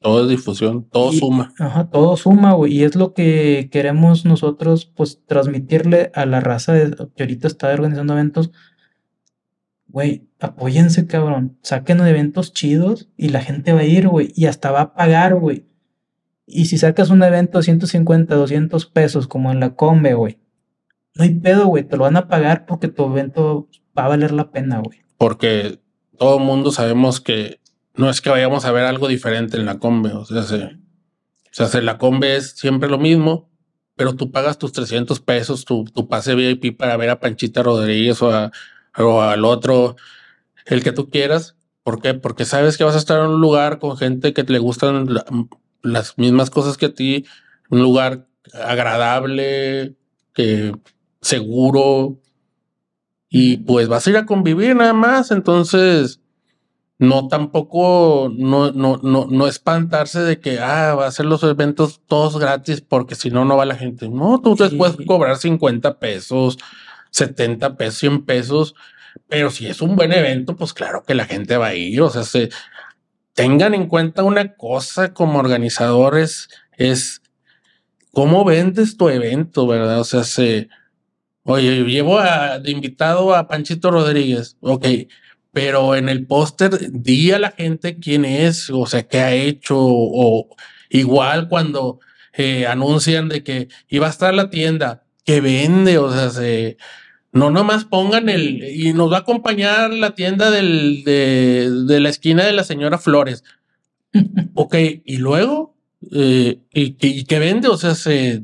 Todo es difusión, todo suma. Ajá, todo suma, güey. Y es lo que queremos nosotros, pues, transmitirle a la raza que ahorita está organizando eventos. Güey, apóyense, cabrón. Saquen eventos chidos y la gente va a ir, güey. Y hasta va a pagar, güey. Y si sacas un evento de 150, 200 pesos, como en la Combe, güey. No hay pedo, güey. Te lo van a pagar porque tu evento va a valer la pena, güey. Porque todo mundo sabemos que no es que vayamos a ver algo diferente en la Combe. O sea, se, o sea, la Combe es siempre lo mismo, pero tú pagas tus 300 pesos, tu, tu pase VIP para ver a Panchita Rodríguez o, a, o al otro, el que tú quieras. ¿Por qué? Porque sabes que vas a estar en un lugar con gente que le gustan las mismas cosas que a ti, un lugar agradable, que seguro, y pues vas a ir a convivir nada más. Entonces, no tampoco, no, no, no, no espantarse de que, ah, va a ser los eventos todos gratis porque si no, no va la gente. No, tú te puedes cobrar 50 pesos, 70 pesos, 100 pesos, pero si es un buen evento, pues claro que la gente va a ir. O sea, se, tengan en cuenta una cosa como organizadores, es cómo vendes tu evento, ¿verdad? O sea, se Oye, llevo de invitado a Panchito Rodríguez. Ok, pero en el póster di a la gente quién es, o sea, qué ha hecho, o igual cuando eh, anuncian de que iba a estar la tienda, que vende, o sea, se, no nomás pongan el, y nos va a acompañar la tienda del, de, de la esquina de la señora Flores. ok, y luego, eh, y, y, que vende, o sea, se,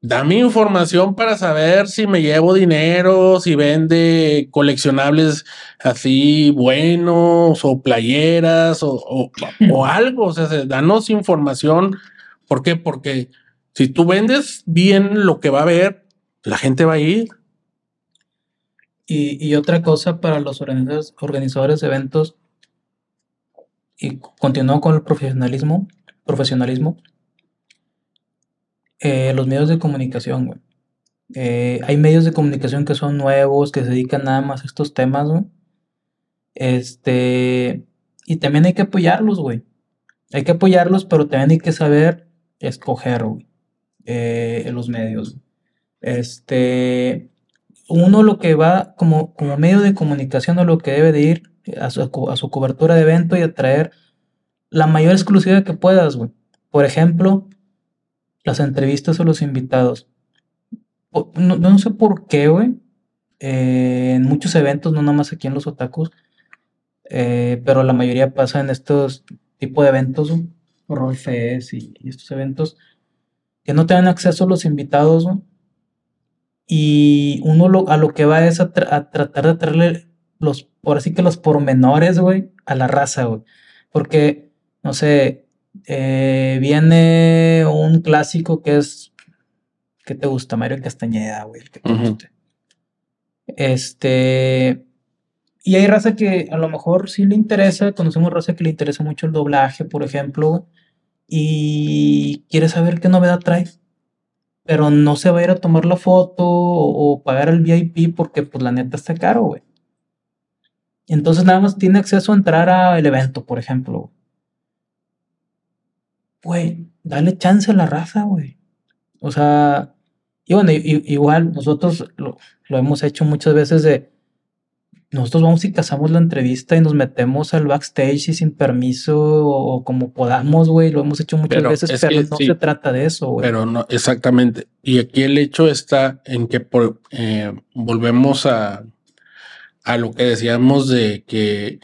dame información para saber si me llevo dinero, si vende coleccionables así buenos o playeras o, algo. O sea, danos información. ¿Por qué? Porque si tú vendes bien lo que va a ver, la gente va a ir. Y, otra cosa para los organizadores, organizadores de eventos, y continúo con el profesionalismo, profesionalismo eh, los medios de comunicación, güey. Eh, hay medios de comunicación que son nuevos, que se dedican nada más a estos temas, güey. Este, y también hay que apoyarlos, güey. Hay que apoyarlos, pero también hay que saber escoger, güey, eh, los medios. Este, uno lo que va como, como medio de comunicación o lo que debe de ir a su, a su cobertura de evento y atraer la mayor exclusividad que puedas, güey. Por ejemplo, las entrevistas o los invitados. No, no sé por qué, güey. Eh, en muchos eventos, no nada más aquí en los otakus, eh, pero la mayoría pasa en estos tipos de eventos, Roll Fest y, estos eventos, que no te acceso a los invitados, y uno a lo que va es a, tratar de traerle los, por así que los pormenores, güey, a la raza, güey. Porque, no sé, eh, viene un clásico que es. ¿Qué te gusta? Mario Castañeda, güey. Que te guste. Este. Y hay raza que a lo mejor sí le interesa. Conocemos raza que le interesa mucho el doblaje, por ejemplo. Y quiere saber qué novedad trae. Pero no se va a ir a tomar la foto o, pagar el VIP porque, pues, la neta está caro, güey. Entonces nada más tiene acceso a entrar al evento, por ejemplo güey, dale chance a la raza, güey. O sea, y bueno, igual nosotros lo, hemos hecho muchas veces de, nosotros vamos y cazamos la entrevista y nos metemos al backstage y sin permiso o, como podamos, güey. Lo hemos hecho muchas veces, pero no se trata de eso, güey. Pero no, exactamente. Y aquí el hecho está en que por, eh, volvemos a, a lo que decíamos de que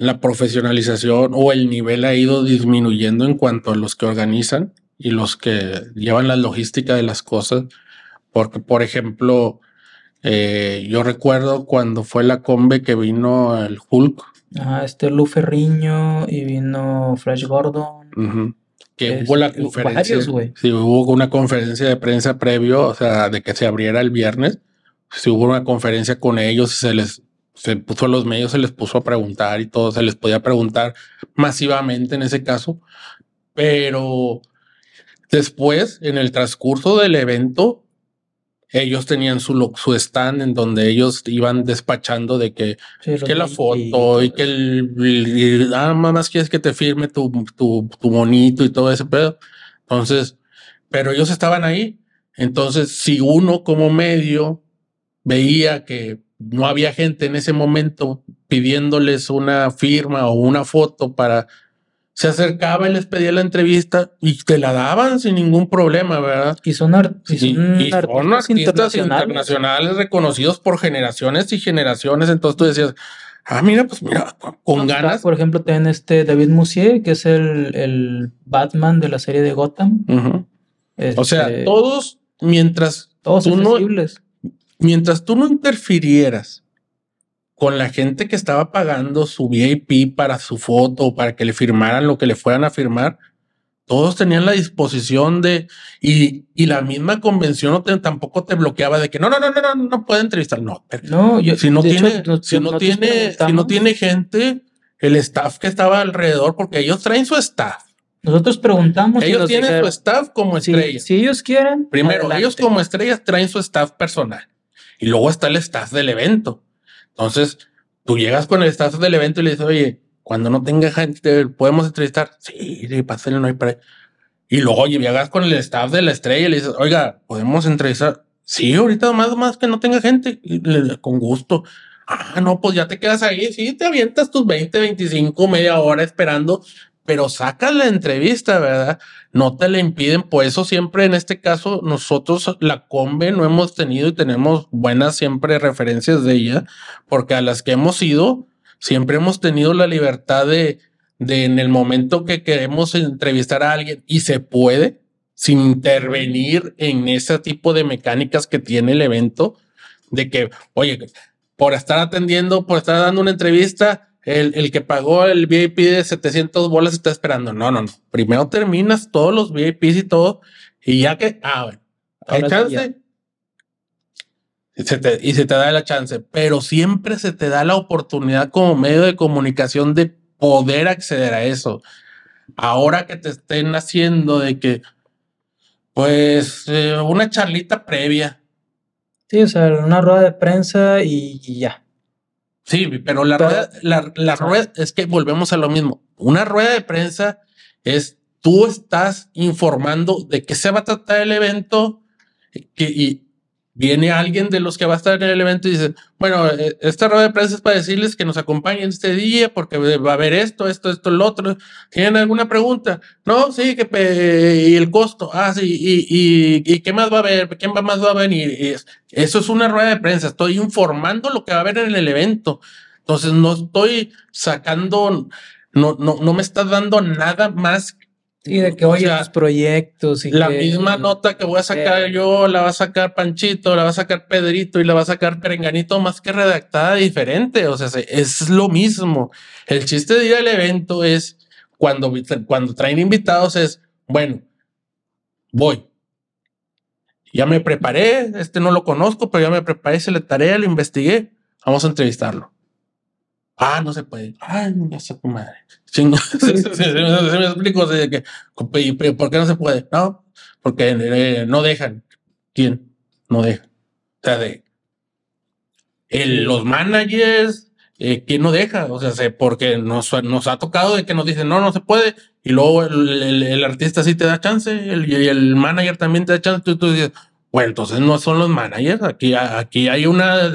la profesionalización o el nivel ha ido disminuyendo en cuanto a los que organizan y los que llevan la logística de las cosas. Porque, por ejemplo, eh, yo recuerdo cuando fue la combe que vino el Hulk. Ah, este Lu Ferriño y vino Flash Gordon. Que hubo la conferencia. sí, hubo una conferencia de prensa previo, o sea, de que se abriera el viernes. Sí, hubo una conferencia con ellos y se les se puso a los medios, se les puso a preguntar y todo, se les podía preguntar masivamente en ese caso. Pero después, en el transcurso del evento, ellos tenían su, su stand en donde ellos iban despachando de que, que la foto y, que el, ah, más quieres que te firme tu, tu, tu bonito y todo ese pedo. Entonces, pero ellos estaban ahí. Entonces, si uno como medio veía que no había gente en ese momento pidiéndoles una firma o una foto para se acercaba y les pedía la entrevista y te la daban sin ningún problema, ¿verdad? Y son, artistas, internacionales. reconocidos por generaciones y generaciones. Entonces tú decías, ah, mira, pues mira, con ganas. Por ejemplo, tienen este David Musier, que es el, Batman de la serie de Gotham. o sea, este, todos, mientras todos tú mientras tú no interfirieras con la gente que estaba pagando su VIP para su foto o para que le firmaran lo que le fueran a firmar, todos tenían la disposición de y, y la misma convención tampoco te bloqueaba de que no, no, no, no, no, no puede entrevistar. No, no si no tiene, si no tiene, si no tiene gente, el staff que estaba alrededor, porque ellos traen su staff. Nosotros preguntamos. Ellos tienen su staff como estrellas. Si, ellos quieren. Primero, ellos como estrellas traen su staff personal. Y luego está el staff del evento. Entonces, tú llegas con el staff del evento y le dices, oye, cuando no tenga gente, ¿podemos entrevistar? Sí, sí, pásale, no hay para... Y luego llegas con el staff de la estrella y le dices, oiga, ¿podemos entrevistar? Sí, ahorita más, más que no tenga gente, con gusto. Ah, no, pues ya te quedas ahí, sí, te avientas tus 20, 25, media hora esperando, pero sacas la entrevista, ¿verdad? No te la impiden. Por eso siempre en este caso nosotros la Combe no hemos tenido y tenemos buenas siempre referencias de ella, porque a las que hemos ido siempre hemos tenido la libertad de, de en el momento que queremos entrevistar a alguien y se puede, sin intervenir en ese tipo de mecánicas que tiene el evento, de que, oye, por estar atendiendo, por estar dando una entrevista, el, el, que pagó el VIP de 700 bolas está esperando. No, no, no. Primero terminas todos los VIPs y todo. Y ya que, ah, bueno, hay chance. Y se, te, y se te da la chance. Pero siempre se te da la oportunidad como medio de comunicación de poder acceder a eso. Ahora que te estén haciendo de que, pues, eh, una charlita previa. Sí, o sea, una rueda de prensa y ya. Sí, pero la rueda, la, rueda es que volvemos a lo mismo. Una rueda de prensa es tú estás informando de qué se va a tratar el evento que, y viene alguien de los que va a estar en el evento y dice, bueno, eh, esta rueda de prensa es para decirles que nos acompañen este día porque va a haber esto, esto, esto, lo otro. ¿Tienen alguna pregunta? No, sí, que y el costo. Ah, sí, y, y, y qué más va a haber, quién más va a venir. eso es una rueda de prensa. Estoy informando lo que va a haber en el evento. Entonces no estoy sacando, no, no, no me está dando nada más y de que oye los proyectos y la misma nota que voy a sacar eh. yo la va a sacar Panchito, la va a sacar Pedrito y la va a sacar Perenganito más que redactada diferente. O sea, es lo mismo. El chiste de ir al evento es cuando, cuando traen invitados es, bueno, voy. Ya me preparé, este no lo conozco, pero ya me preparé, hice la tarea, lo investigué, vamos a entrevistarlo. Ah, no se puede. Ay, ya sé tu madre. Chingo. se, me explico. que, ¿Por qué no se puede? No, porque eh, no dejan. ¿Quién? No dejan. O sea, de los managers, eh, ¿quién no deja? O sea, porque nos, nos ha tocado de que nos dicen, no, no se puede. Y luego el, artista sí te da chance el, y el manager también te da chance. Tú, tú dices, bueno, entonces no son los managers. Aquí, aquí hay una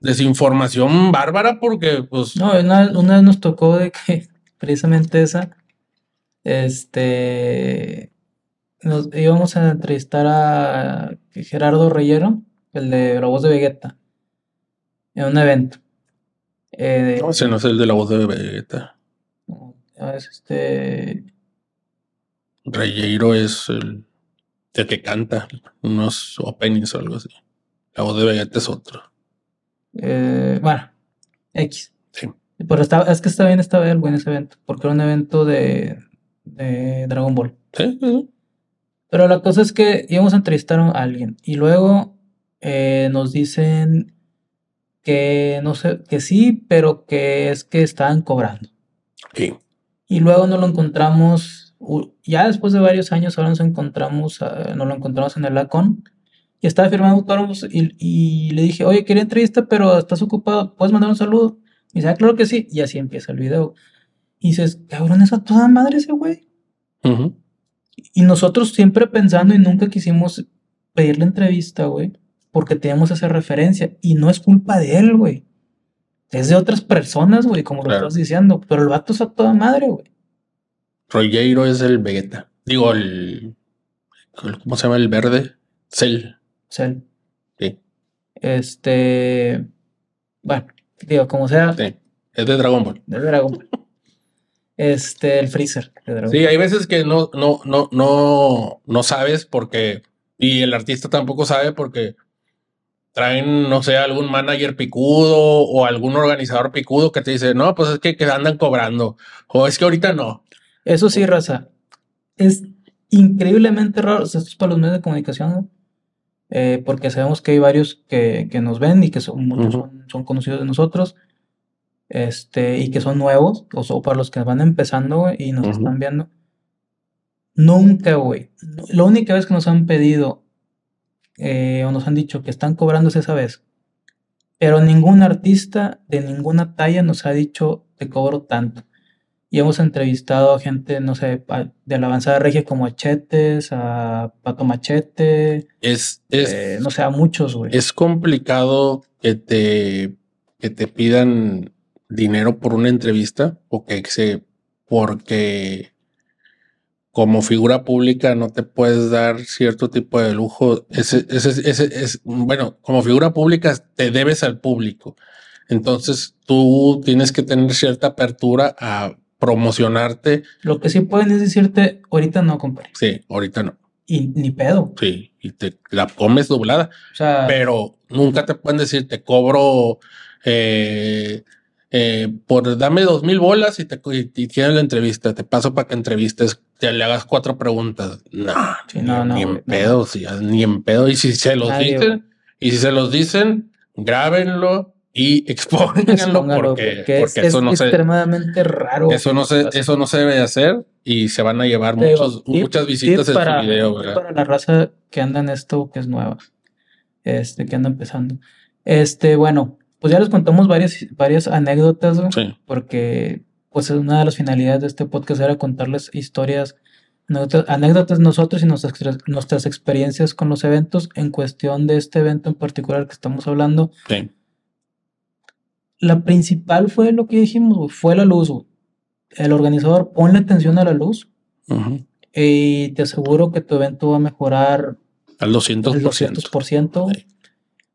desinformación bárbara porque, pues. No, una, una vez nos tocó de que precisamente esa, este, nos íbamos a entrevistar a Gerardo Reyero, el de la voz de Vegeta, en un evento. Eh, no, ese no es el de la voz de Vegeta. Es este. Reyero es el, el que canta unos openings o algo así. La voz de Vegeta es otro. Eh, bueno, X. Sí. Pero estaba, es que está bien, estaba algo en ese evento, porque era un evento de, de Dragon Ball. Sí, Pero la cosa es que íbamos a entrevistar a alguien y luego eh, nos dicen que no sé, que sí, pero que es que estaban cobrando. Sí. Y luego nos lo encontramos, ya después de varios años, ahora nos encontramos, nos lo encontramos en el LACON y estaba firmando autógrafos y, y, le dije, oye, quería entrevista, pero estás ocupado, ¿puedes mandar un saludo? Y dice, ah, claro que sí. Y así empieza el video. Y dices, cabrón, es a toda madre ese güey. Y nosotros siempre pensando y nunca quisimos pedirle entrevista, güey, porque teníamos esa referencia. Y no es culpa de él, güey. Es de otras personas, güey, como lo estás diciendo. Pero el vato es a toda madre, güey. Rollero es el Vegeta. Digo, el. ¿Cómo se llama el verde? Cell. Cell. Sí. Este. Bueno, digo, como sea. Sí. Es de Dragon Ball. De Dragon Ball. Este, el Freezer. sí, hay veces que no, no, no, no, no sabes porque. Y el artista tampoco sabe porque traen, no sé, algún manager picudo o algún organizador picudo que te dice, no, pues es que, que andan cobrando. O es que ahorita no. Eso sí, raza. Es increíblemente raro. esto es para los medios de comunicación, eh, porque sabemos que hay varios que, que nos ven y que son, muchos son, son, conocidos de nosotros este, y que son nuevos, o, para los que van empezando y nos están viendo. Nunca, güey. La única vez que nos han pedido eh, o nos han dicho que están cobrando es esa vez. Pero ningún artista de ninguna talla nos ha dicho te cobro tanto. Y hemos entrevistado a gente, no sé, de la avanzada regia como a Chetes, a Pato Machete. Es, es eh, no sé, a muchos, güey. Es complicado que te, que te pidan dinero por una entrevista o que se porque como figura pública no te puedes dar cierto tipo de lujo. Ese, ese, ese, es, bueno, como figura pública te debes al público. Entonces tú tienes que tener cierta apertura a promocionarte. Lo que sí pueden es decirte, ahorita no, compadre. Sí, ahorita no. Y ni pedo. Sí, y te la comes doblada. O sea, pero nunca te pueden decir, te cobro eh, eh, por dame dos mil bolas y te y, tienes la entrevista, te paso para que entrevistes, te le hagas cuatro preguntas. No, ni, en pedo, ni en pedo. Y si se los dicen, y si se los dicen, grábenlo y expónganlo porque, porque, eso no es extremadamente raro. Eso no se, eso no se debe hacer y se van a llevar muchos, muchas visitas en para, su video. Para la raza que anda en esto, que es nueva, este, que anda empezando. Este, bueno, pues ya les contamos varias, varias anécdotas, porque pues una de las finalidades de este podcast era contarles historias, anécdotas, nosotros y nuestras, nuestras experiencias con los eventos en cuestión de este evento en particular que estamos hablando. Sí. La principal fue lo que dijimos, fue la luz. El organizador, ponle atención a la luz y te aseguro que tu evento va a mejorar al 200%. Al 200%.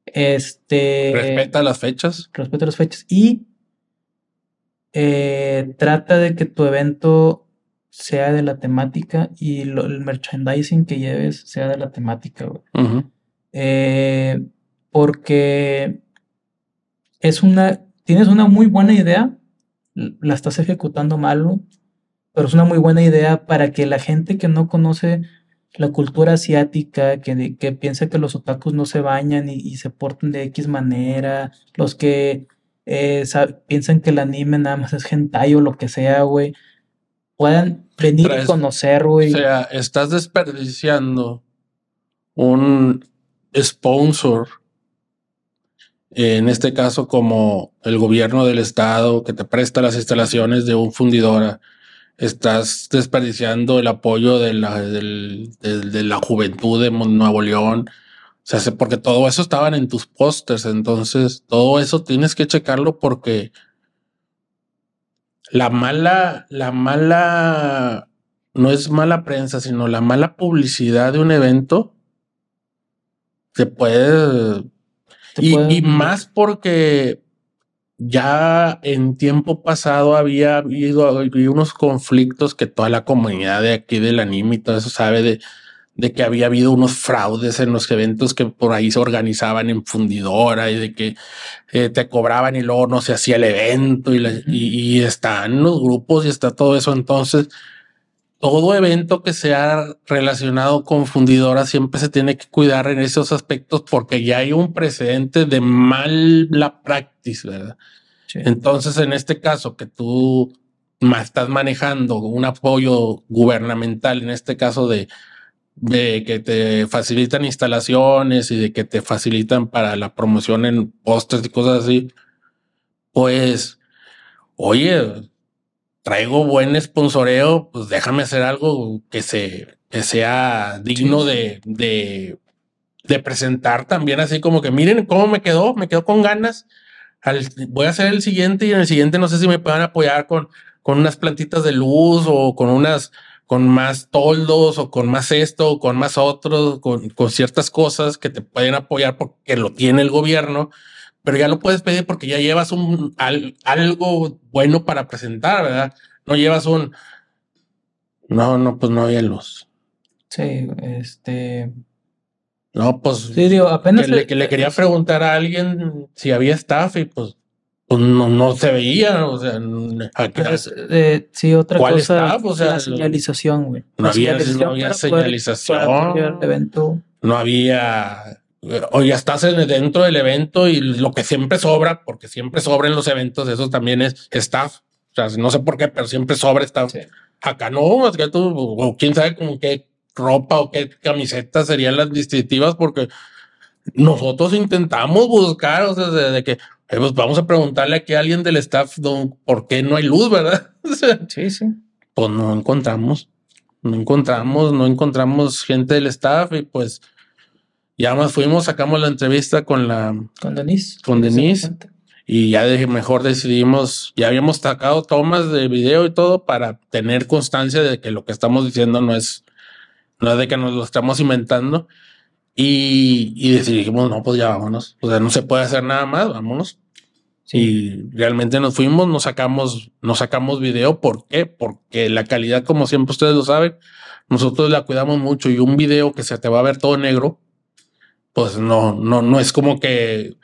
Este. Respeta las fechas. Respeta las fechas. Y eh, trata de que tu evento sea de la temática y el merchandising que lleves sea de la temática, eh, porque es una. Tienes una muy buena idea, la estás ejecutando mal, pero es una muy buena idea para que la gente que no conoce la cultura asiática que, que piensa que los otakus no se bañan y, se portan de X manera, los que eh, piensan que el anime nada más es hentai o lo que sea, güey, puedan venir y conocer, güey. O sea, estás desperdiciando un sponsor, en este caso como el gobierno del estado que te presta las instalaciones de un fundidora estás desperdiciando el apoyo de la, de, la juventud de Nuevo León O sea, porque todo eso estaban en tus pósters. Entonces, todo eso tienes que checarlo porque la mala, la mala, no es mala prensa, sino la mala publicidad de un evento te puede. Y, más porque ya en tiempo pasado había habido, había unos conflictos que toda la comunidad de aquí del anime y todo eso sabe de de que había habido unos fraudes en los eventos que por ahí se organizaban en fundidora y de que eh, te cobraban y luego no se hacía el evento y, y, están los grupos y está todo eso. Entonces, todo evento que sea relacionado con fundidora siempre se tiene que cuidar en esos aspectos porque ya hay un precedente de mala práctica, ¿verdad? Entonces, en este caso, que tú estás manejando un apoyo gubernamental, en este caso de de que te facilitan instalaciones y de que te facilitan para la promoción en postres y cosas así, pues, oye, traigo buen sponsoreo, pues déjame hacer algo que se que sea digno de, de, de, presentar también así como que miren cómo me quedó, me quedó con ganas. voy a hacer el siguiente y en el siguiente no sé si me puedan apoyar con, con unas plantitas de luz o con unas con más toldos o con más esto o con más otros, con, con ciertas cosas que te pueden apoyar porque lo tiene el gobierno, pero ya lo puedes pedir porque ya llevas un algo bueno para presentar, ¿verdad? No llevas un no, no, pues no había luz. Sí, este. No, pues. Sí, digo, apenas. Que, le, quería preguntar a alguien si había staff y pues pues no, no se veía, o sea, eh, sí, otra cosa, o sea, la señalización, güey. No, había, no había señalización, evento. no había, o ya estás dentro del evento y lo que siempre sobra, porque siempre sobra en los eventos, eso también es staff, o sea, no sé por qué, pero siempre sobra staff. Acá no, es que tú, o quién sabe con qué ropa o qué camisetas serían las distintivas, porque nosotros intentamos buscar, o sea, de que eh, pues vamos a preguntarle aquí a alguien del staff por qué no hay luz, ¿verdad? sí, sí. Pues no encontramos, no encontramos, no encontramos gente del staff y pues ya más fuimos, sacamos la entrevista con la... Con Denise. Con Denise. Y ya de, mejor decidimos, ya habíamos sacado tomas de video y todo para tener constancia de que lo que estamos diciendo no es, no es de que nos lo estamos inventando. Y, y decidimos, no, pues ya vámonos. O sea, no se puede hacer nada más, vámonos. Y realmente nos fuimos, nos sacamos, nos sacamos video. ¿Por qué? Porque la calidad, como siempre ustedes lo saben, nosotros la cuidamos mucho y un video que se te va a ver todo negro, pues no, no, no es como que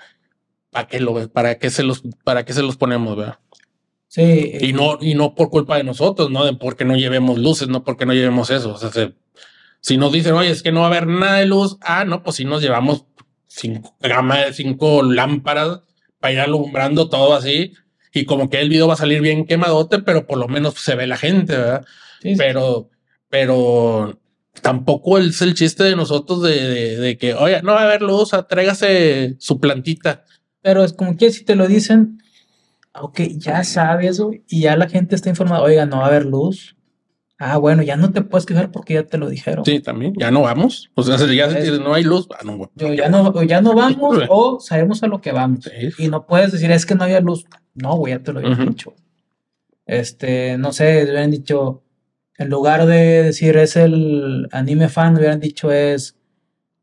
para qué lo para qué se los, para qué se los ponemos, ¿verdad? Sí. Y no, y no por culpa de nosotros, no de porque no llevemos luces, no porque no llevemos eso. O sea, se, si nos dicen, oye, es que no va a haber nada de luz, ah, no, pues si nos llevamos cinco, gama de cinco lámparas para ir alumbrando todo así. Y como que el video va a salir bien quemadote, pero por lo menos se ve la gente, ¿verdad? Pero, pero tampoco es el chiste de nosotros de, de, que, oye, no va a haber luz, tráigase su plantita. Pero es como que si te lo dicen, ok, ya sabes, y ya la gente está informada, oiga, no va a haber luz, Ah, bueno, ya no te puedes quejar porque ya te lo dijeron. Sí, también, ya no vamos. O sea, ya no hay luz, ah, no, ya no, ya no vamos o sabemos a lo que vamos. Y no puedes decir, es que no había luz. No, güey, ya te lo había dicho. Este, no sé, hubieran dicho, en lugar de decir es el anime fan, hubieran dicho es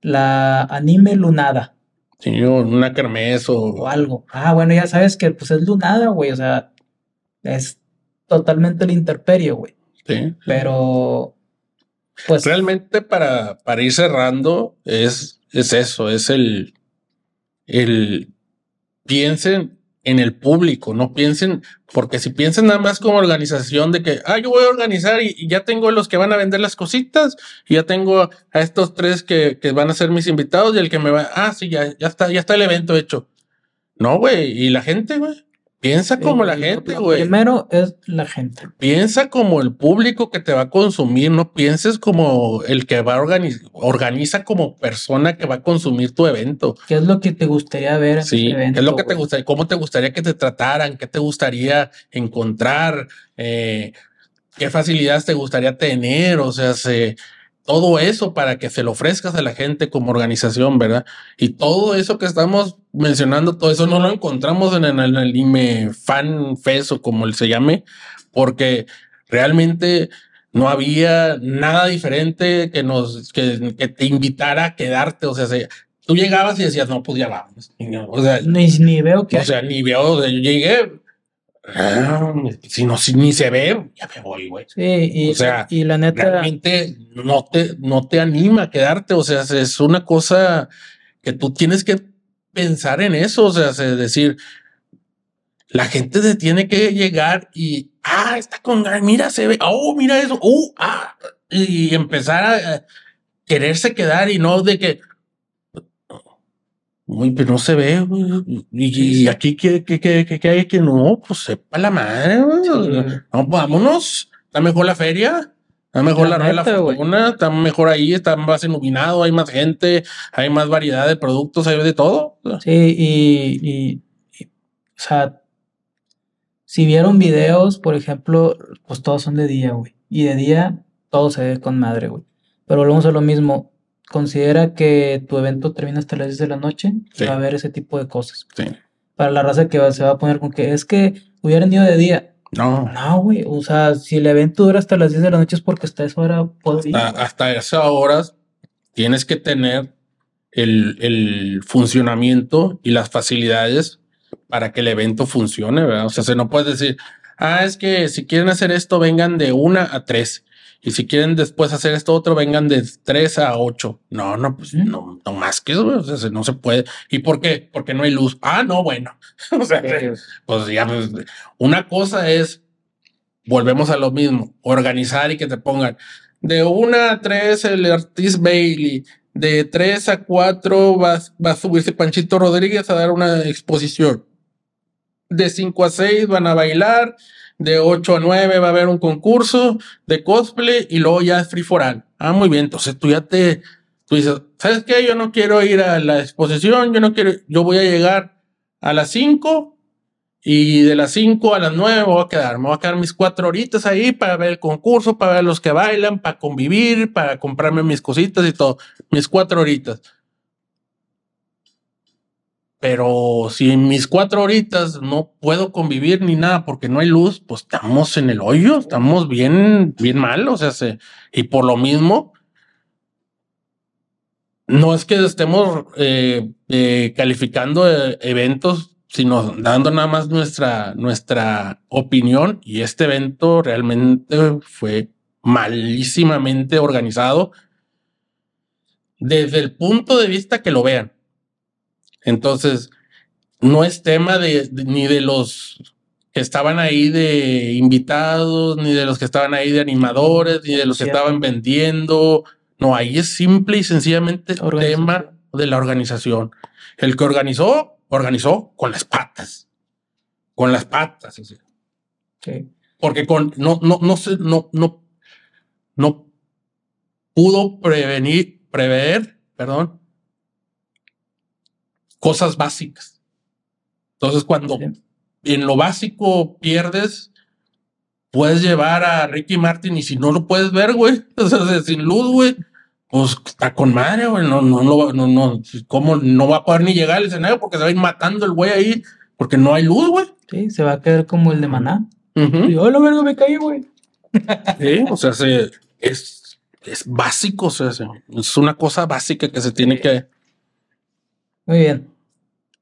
la anime lunada. Sí, una kermés o... o algo. Ah, bueno, ya sabes que pues es lunada, güey. O sea, es totalmente el interperio, güey. Pero, pues. Realmente para, para ir cerrando, es, es eso, es el, el piensen en el público, no piensen, porque si piensen nada más como organización de que, ah, yo voy a organizar y, ya tengo los que van a vender las cositas, y ya tengo a estos tres que, que, van a ser mis invitados y el que me va, ah, sí, ya, ya está, ya está el evento hecho. No, güey, y la gente, güey. Piensa como la gente, güey. Primero es la gente. Piensa como el público que te va a consumir, no pienses como el que va a organizar, organiza como persona que va a consumir tu evento. ¿Qué es lo que te gustaría ver en sí, evento? ¿Qué es lo que te gustaría? ¿Cómo te gustaría que te trataran? ¿Qué te gustaría encontrar? Eh, ¿Qué facilidades te gustaría tener? O sea, se, todo eso para que se lo ofrezcas a la gente como organización, ¿verdad? Y todo eso que estamos mencionando, todo eso no lo encontramos en el, anime Fan Fest o como él se llame, porque realmente no había nada diferente que nos que, que te invitara a quedarte. O sea, tú llegabas y decías, no, pues ya vamos. O sea, ni, ni veo que. O sea, ni veo, o sea, yo llegué. Ah, si no, si ni se ve, ya me voy, güey. Sí, y, o sea, y la neta. Realmente no te, no te anima a quedarte. O sea, es una cosa que tú tienes que pensar en eso. O sea, es decir, la gente se tiene que llegar y, ah, está con, mira, se ve, oh, mira eso, uh, ah, y empezar a quererse quedar y no de que, Uy, pero no se ve, Y, aquí que, que, que, que, hay que no, pues sepa la madre, No, vámonos. Está mejor la feria. Está mejor la, la fortuna. Está mejor ahí, está más iluminado, hay más gente, hay más variedad de productos, hay de todo. Sí, y, y, y o sea, si vieron videos, por ejemplo, pues todos son de día, güey. Y de día todo se ve con madre, güey. Pero volvemos a lo mismo considera que tu evento termina hasta las 10 de la noche, va a haber ese tipo de cosas. Sí. Para la raza que se va a poner con que es que hubieran ido de día. No. No, güey. O sea, si el evento dura hasta las 10 de la noche es porque hasta esa hora puedo ir. Hasta, esa hora tienes que tener el, el, funcionamiento y las facilidades para que el evento funcione, ¿verdad? O sea, se no puedes decir, ah, es que si quieren hacer esto, vengan de una a tres. Y si quieren después hacer esto otro, vengan de 3 a 8. No, no, pues no, no más que eso, o sea, no se puede. ¿Y por qué? Porque no hay luz. Ah, no, bueno. o sea, pues ya, pues, una cosa es, volvemos a lo mismo, organizar y que te pongan de 1 a 3 el Artist Bailey, de 3 a 4 va, va a subirse Panchito Rodríguez a dar una exposición. De 5 a 6 van a bailar de 8 a 9 va a haber un concurso de cosplay y luego ya es free for all. Ah, muy bien. Entonces tú ya te, tú dices, ¿sabes qué? Yo no quiero ir a la exposición, yo no quiero, yo voy a llegar a las 5 y de las 5 a las 9 me voy a quedar. Me voy a quedar mis cuatro horitas ahí para ver el concurso, para ver los que bailan, para convivir, para comprarme mis cositas y todo. Mis cuatro horitas. Pero si en mis cuatro horitas no puedo convivir ni nada porque no hay luz, pues estamos en el hoyo, estamos bien, bien mal. O sea, y por lo mismo, no es que estemos eh, eh, calificando eh, eventos, sino dando nada más nuestra, nuestra opinión. Y este evento realmente fue malísimamente organizado desde el punto de vista que lo vean. Entonces, no es tema de, ni de los que estaban ahí de invitados, ni de los que estaban ahí de animadores, ni de los que estaban vendiendo. No, ahí es simple y sencillamente tema de la organización. El que organizó, organizó con las patas. Con las patas. Sí. Porque con, no, no, no sé, no, no, no pudo prevenir, prever, perdón, cosas básicas. Entonces, cuando en lo básico pierdes, puedes llevar a Ricky Martin y si no lo puedes ver, güey, o sea, sin luz, güey, pues está con madre, güey, no, no, no, no, no, ¿cómo no va a poder ni llegar al escenario porque se va a ir matando el güey ahí porque no hay luz, güey? Sí, se va a quedar como el de Maná. Y yo, lo vergo, me caí, güey. sí, o sea, se, es, es básico, o sea, es una cosa básica que se tiene que, muy bien.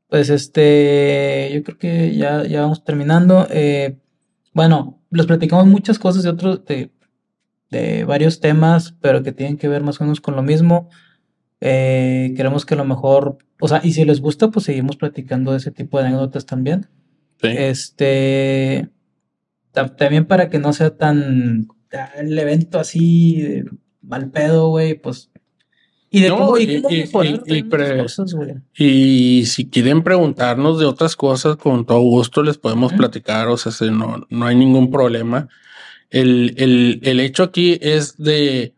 Pues este, yo creo que ya, ya vamos terminando. Eh, bueno, les platicamos muchas cosas de otros, de, de, varios temas, pero que tienen que ver más o menos con lo mismo. Eh, queremos que a lo mejor, o sea, y si les gusta, pues seguimos platicando de ese tipo de anécdotas también. Este, también para que no sea tan el evento así mal pedo, güey, pues y de cómo, y, y, si quieren preguntarnos de otras cosas, con todo gusto les podemos platicar, o sea, no, no hay ningún problema. El, el, el hecho aquí es de,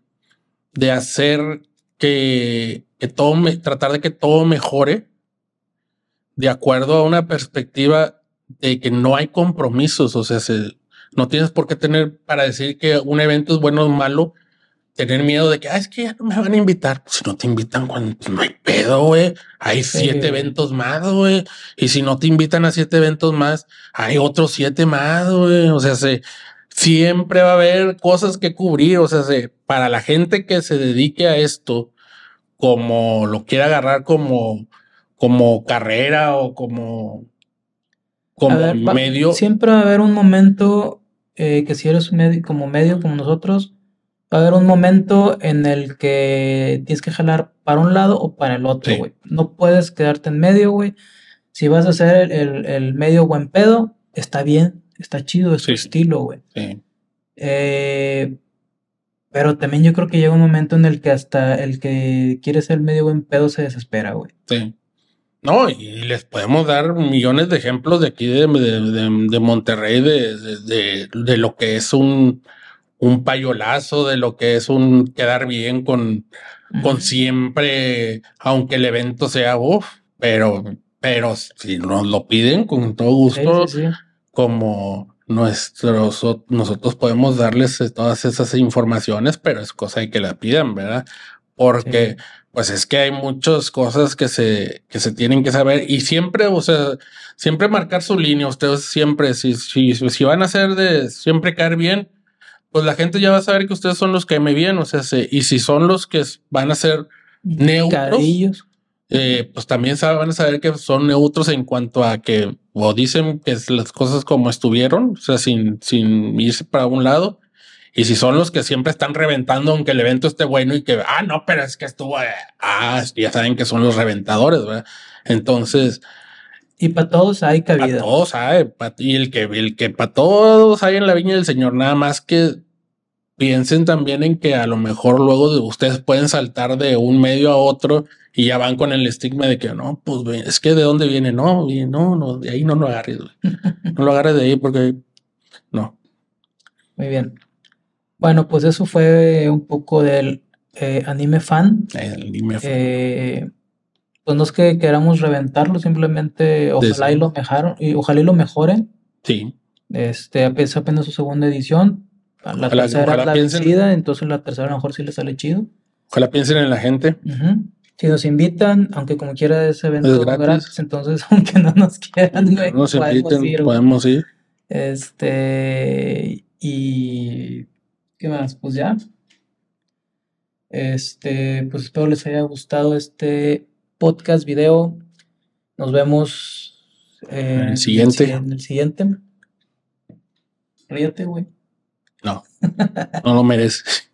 de hacer que, que todo, me, tratar de que todo mejore de acuerdo a una perspectiva de que no hay compromisos, o sea, se, no tienes por qué tener para decir que un evento es bueno o malo, tener miedo de que, ah, es que ya no me van a invitar. Si no te invitan, cuando pues, no hay pedo, güey. Hay siete eventos más, güey. Y si no te invitan a siete eventos más, hay otros siete más, güey. O sea, se, siempre va a haber cosas que cubrir. O sea, se, para la gente que se dedique a esto, como lo quiera agarrar como, como carrera o como, como medio. siempre va a haber un momento eh, que si eres medio, como medio como nosotros, va a haber un momento en el que tienes que jalar para un lado o para el otro, güey. No puedes quedarte en medio, güey. Si vas a hacer el, medio buen pedo, está bien, está chido, es su estilo, güey. Sí. Eh, pero también yo creo que llega un momento en el que hasta el que quiere ser medio buen pedo se desespera, güey. Sí. No, y les podemos dar millones de ejemplos de aquí de, de Monterrey, de, de, lo que es un, un payolazo de lo que es un quedar bien con, con siempre, aunque el evento sea uff, pero, pero si nos lo piden con todo gusto, como nuestros, nosotros podemos darles todas esas informaciones, pero es cosa de que la pidan, ¿verdad? Porque pues es que hay muchas cosas que se, que se tienen que saber y siempre, o sea, siempre marcar su línea. Ustedes siempre, si, si, si van a hacer de siempre caer bien, pues la gente ya va a saber que ustedes son los que me bien, o sea, y si son los que van a ser neutros, eh, pues también van a saber que son neutros en cuanto a que o dicen que las cosas como estuvieron, o sea, sin, sin irse para un lado. Y si son los que siempre están reventando, aunque el evento esté bueno y que, ah, no, pero es que estuvo, eh, ah, ya saben que son los reventadores, ¿verdad? Entonces, y para todos hay cabida. Para todos hay, y el que, el que para todos hay en la viña del Señor, nada más que piensen también en que a lo mejor luego de ustedes pueden saltar de un medio a otro y ya van con el estigma de que no, pues es que de dónde viene, no, no, no, de ahí no lo agarres, no lo agarres de ahí porque no. Muy bien. Bueno, pues eso fue un poco del eh, anime fan. El anime fan. Eh, pues no es que queramos reventarlo, simplemente ojalá y lo mejoren, y ojalá y lo mejoren. Sí. Este, es apenas su segunda edición. La tercera es la vencida, entonces la tercera a lo mejor sí le sale chido. Ojalá piensen en la gente. Si nos invitan, aunque como quiera ese evento es gratis. entonces aunque no nos quieran, no nos podemos ir. Podemos ir. Este, y ¿qué más? Pues ya. Este, pues espero les haya gustado este podcast, video. Nos vemos en el siguiente. En el siguiente. Ríete, güey. No, no lo mereces.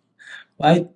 Bye.